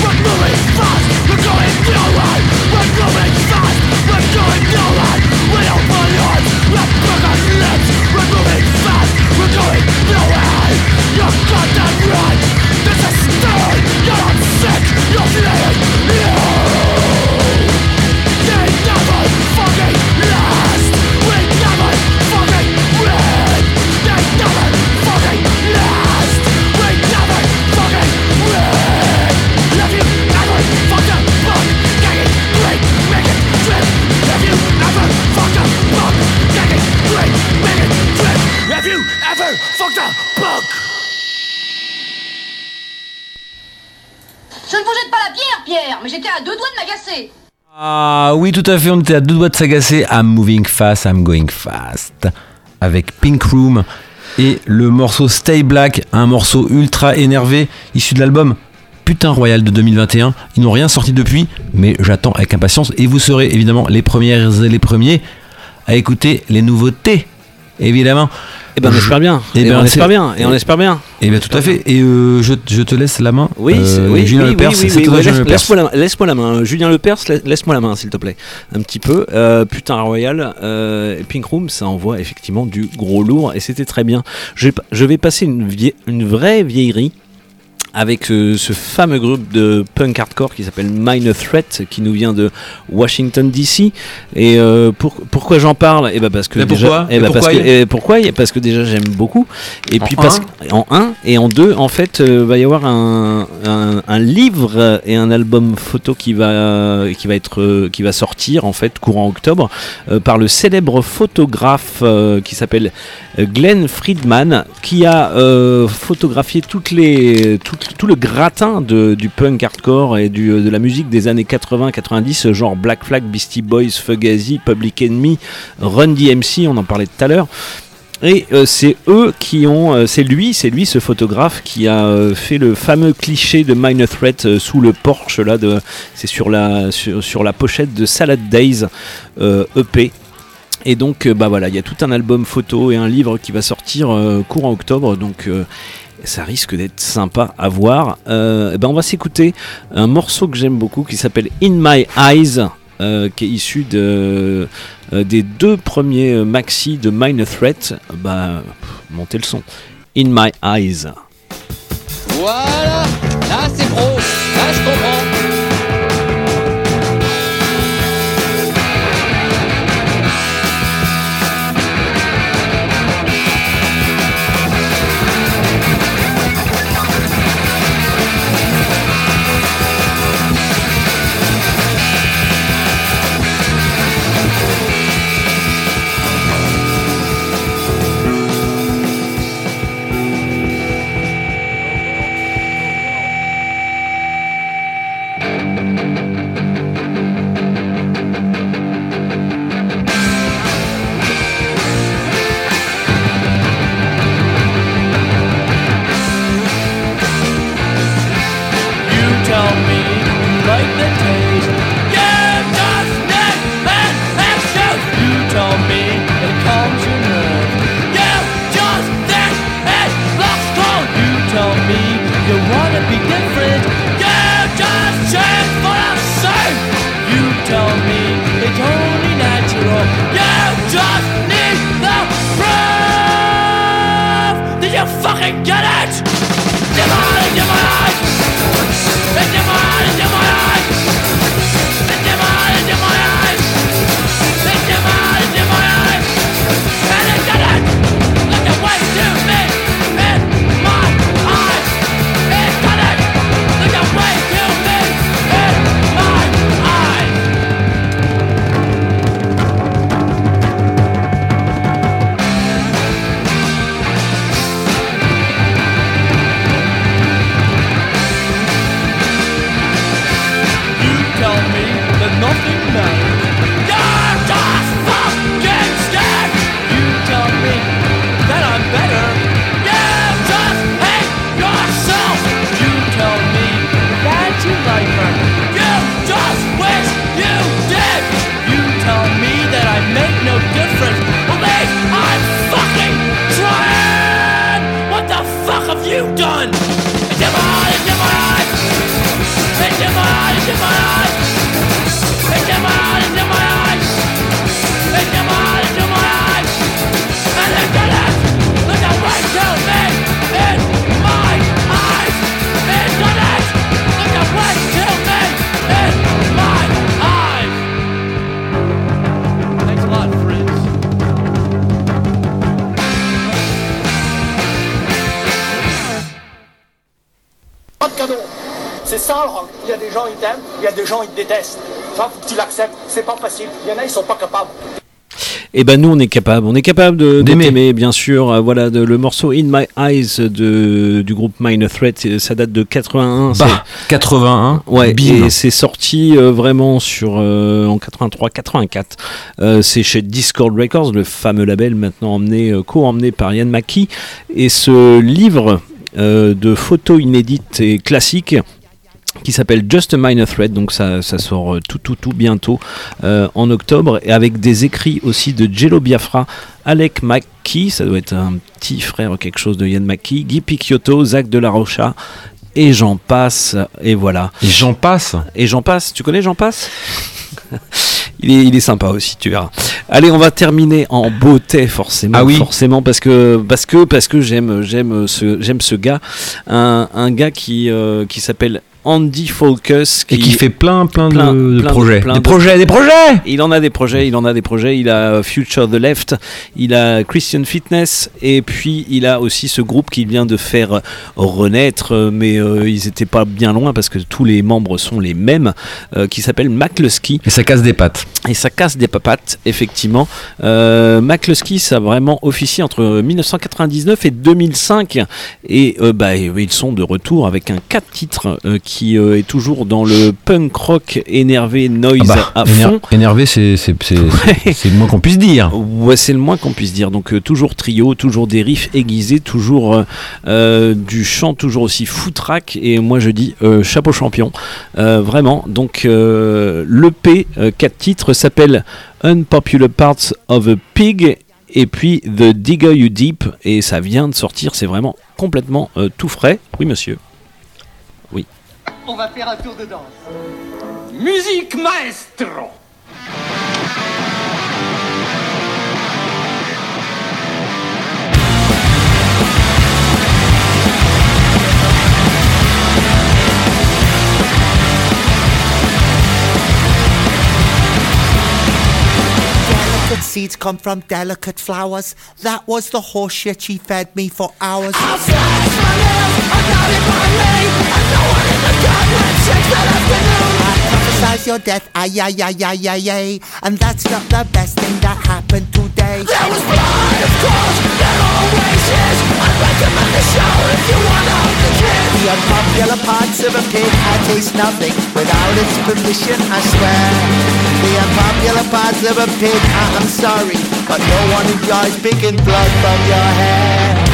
We're moving fast. We're going nowhere We're moving fast. We're going nowhere We open arms We're broken lips. We're moving fast. We're going nowhere You're goddamn right. This is stern You're not sick. You're fleeing Ah oui, tout à fait, on était à deux doigts de s'agacer. I'm moving fast, I'm going fast. Avec Pink Room et le morceau Stay Black, un morceau ultra énervé issu de l'album Putain Royal de 2021. Ils n'ont rien sorti depuis, mais j'attends avec impatience et vous serez évidemment les premières et les premiers à écouter les nouveautés. Évidemment. Eh ben, on espère bien. Eh Et ben, on espère bien. Et on espère bien. Eh bien, tout à fait. Et euh, je, je te laisse la main. Oui, Euh, oui, Julien oui, Lepers, oui, laisse-. Laisse-moi la, laisse-moi la main. Julien Lepers, la- laisse-moi la main, s'il te plaît. Un petit peu. Euh, putain, Royal, Pink Room, ça envoie effectivement du gros lourd et c'était très bien. Je, je vais passer une, vie- une vraie vieillerie avec euh, ce fameux groupe de punk hardcore qui s'appelle Minor Threat, qui nous vient de Washington DC. Et euh, pour- pourquoi j'en parle? Eh ben parce que Mais déjà, pourquoi? eh ben parce pourquoi? que, eh, pourquoi? Parce que déjà j'aime beaucoup. Et En puis parce en un et en deux, en fait, euh, va y avoir un, un, un livre et un album photo qui va qui va être euh, qui va sortir en fait courant octobre euh, par le célèbre photographe qui s'appelle Glenn Friedman qui a photographié toutes les toutes tout le gratin du punk hardcore et du, de la musique des années 80-90, genre Black Flag, Beastie Boys, Fugazi, Public Enemy, Run DMC, on en parlait tout à l'heure. Et euh, c'est eux qui ont, euh, c'est lui, c'est lui ce photographe qui a euh, fait le fameux cliché de Minor Threat euh, sous le porche là, c'est sur la pochette de Salad Days euh, EP. Et donc, euh, bah voilà, il y a tout un album photo et un livre qui va sortir euh, courant octobre. Donc, euh, ça risque d'être sympa à voir. Euh, eh ben, on va s'écouter un morceau que j'aime beaucoup qui s'appelle In My Eyes. euh, qui est issu euh, des deux premiers maxi de Minor Threat. Bah, montez le son. In My Eyes. Voilà, là c'est pro. Il y a des gens ils t'aiment, il y a des gens ils te détestent. Ça, faut que tu l'acceptes. C'est pas facile. Il y en a, ils sont pas capables. Et ben nous on est capable, on est capable de D'aimer. bien sûr. Euh, voilà de- le morceau In My Eyes de, du groupe Minor Threat, c'est- ça date de 81. c'est- Bah, 81. Ouais, bim. et c'est sorti euh, vraiment sur euh, en 83-84. Euh, c'est chez Discord Records, le fameux label maintenant emmené, euh, co-emmené par Ian Mackie. Et ce livre euh, de photos inédites et classiques qui s'appelle Just a Minor Thread, donc ça, ça sort euh, tout tout tout bientôt euh, en octobre, et avec des écrits aussi de Jello Biafra, Alec McKee, ça doit être un petit frère quelque chose de Ian McKee, Guy Picciotto, Zach de la Rocha, et j'en passe, et voilà. Et j'en passe Et j'en passe, tu connais j'en passe? Il est, il est sympa aussi, tu verras. Allez, on va terminer en beauté forcément, Ah oui. forcément parce que parce que parce que j'aime j'aime ce j'aime ce gars, un, un gars qui euh, qui s'appelle Andy Focus. Et qui fait plein, plein, plein- de, de plein de- projets. plein des de- projets, des projets Il en a des projets, il en a des projets. Il a Future the Left, il a Christian Fitness, et puis il a aussi ce groupe qui vient de faire renaître, euh, mais euh, ils étaient pas bien loin parce que tous les membres sont les mêmes, euh, qui s'appelle McCluskey. Et ça casse des pattes. Et ça casse des papates, effectivement. Euh, ça a vraiment officié entre 1999 et 2005. Et euh, bah, ils sont de retour avec un 4 titres euh, qui euh, est toujours dans le punk rock énervé noise Ah bah, à fond. Énervé, c'est le moins qu'on puisse dire. Ouais, c'est le moins qu'on puisse dire. Donc euh, toujours trio, toujours des riffs aiguisés, toujours euh, du chant toujours aussi foutraque. Et moi je dis chapeau champion, vraiment. Donc euh, l'EP 4 titres s'appelle Unpopular Parts of a Pig. Et puis The Digger You Deep, et ça vient de sortir, c'est vraiment complètement euh, tout frais. Oui, monsieur. Oui. On va faire un tour de danse. Musique maestro Delicate seeds come from delicate flowers. That was the horse shit she fed me for hours. I prophesize your death, ay ay ay ay ay ay, and that's not the best thing that happened today. There was blood, of course, there always is. I'd recommend the show if you wanna the kid. The unpopular parts of a pig, I taste nothing without its permission, I swear. The unpopular parts of a pig, I- I'm sorry, but no one enjoys picking blood from your hair.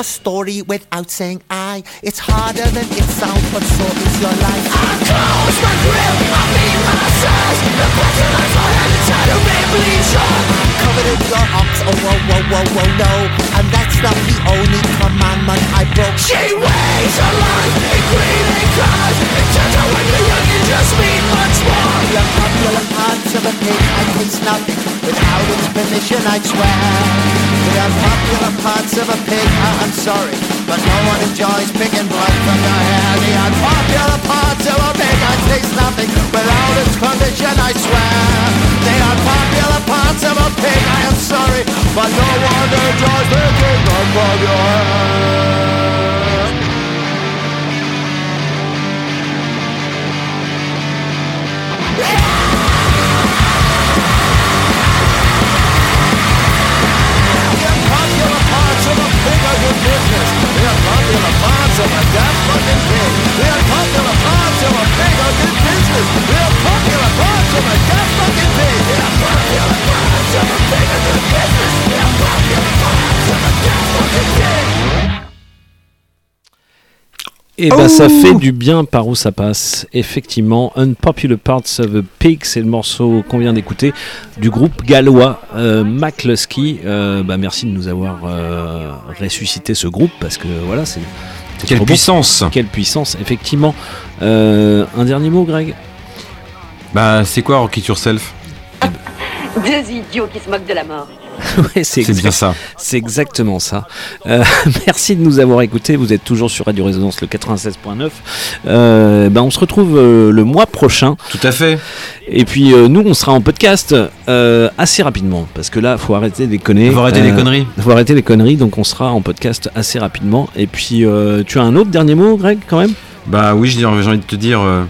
A story without saying I. It's harder than it sounds, but so is your life. I close my grill, I mean my size. The I my head inside a rambling shot. Covered in your ox, oh whoa whoa whoa whoa no. And that's not the only commandment I broke. She weighs her life in green and colors. It turns out when you're young, you just mean much more. The unpopular parts of a pig, I taste nothing. Without its permission, I swear. The unpopular parts of a pig, I- I'm sorry. But no one enjoys picking blood from your hair. The unpopular parts of a pig, I taste nothing. Without its permission, I swear. The unpopular parts of a pig, I am sorry. But no one enjoys picking blood from your hair. unpopular parts of a pig are good business. The unpopular parts of a damn fucking pig. The unpopular parts of a pig are good business. The unpopular parts of a damn fucking pig. The unpopular parts of a pig are good business. The unpopular parts of a damn fucking pig. Et bah ça fait du bien par où ça passe. Effectivement, Unpopular Parts of a Pig, c'est le morceau qu'on vient d'écouter du groupe gallois euh, McCluskey. Euh, bah merci de nous avoir euh, ressuscité ce groupe parce que voilà, c'est. Quelle bon. puissance. Quelle puissance, effectivement. Euh, un dernier mot, Greg? Bah, c'est quoi Rocket Yourself? Deux idiots qui se moquent de la mort. Ouais, C'est exact- bien ça. C'est exactement ça. Euh, merci de nous avoir écoutés. Vous êtes toujours sur Radio Résonance le 96.9. Euh, ben on se retrouve euh, le mois prochain. Tout à fait. Et puis euh, nous, on sera en podcast euh, assez rapidement parce que là, faut arrêter de déconner. Faut arrêter les conneries. Faut arrêter les conneries. Donc on sera en podcast assez rapidement. Et puis euh, tu as un autre dernier mot, Greg, quand même? Bah oui, j'ai j'ai envie de te dire. euh,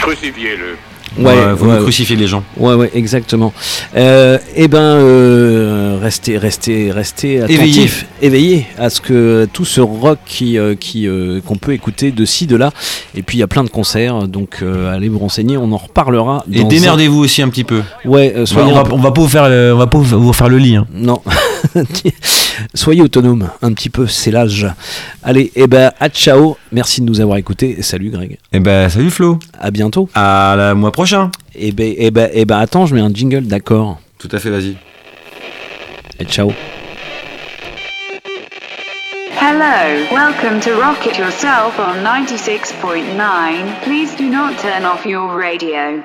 Crucifiez-le. Ouais, faut mieux crucifier les gens. Ouais, ouais, exactement. Euh, eh ben, euh, restez, restez, restez attentifs, éveillés à ce que tout ce rock qui, euh, qui, euh, qu'on peut écouter de ci, de là. Et puis il y a plein de concerts, donc euh, allez vous renseigner. On en reparlera. Et démerdez-vous aussi un petit peu. Ouais, euh, on, va, pas vous faire, le- on va pas vous vous faire le lit. hein. Non. Soyez autonome un petit peu, c'est l'âge. Allez, et ben à ciao. Merci de nous avoir écoutés. Et salut Greg. Et ben salut Flo. À bientôt. À la mois prochain. Et ben, et ben, et ben attends, je mets un jingle, d'accord. Tout à fait, vas-y. Et ciao. Hello, welcome to Rocket Yourself on 96.9. Please do not turn off your radio.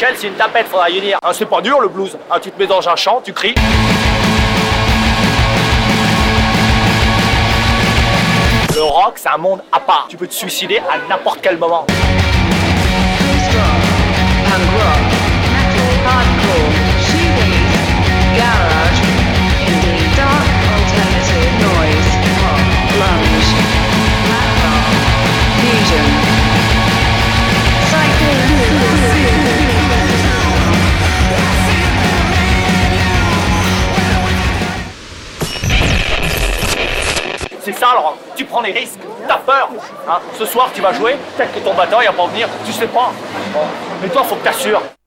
Michel, c'est une tapette, faudra y dire. Hein, c'est pas dur le blues. Hein, tu te mets dans un champ, tu cries. Le rock, c'est un monde à part. Tu peux te suicider à n'importe quel moment. Garage, C'est ça rock. Tu prends les risques, t'as peur. Hein. Ce soir, tu vas jouer, peut-être que ton batteur il va pas venir, tu sais pas. Mais toi, faut que t'assures.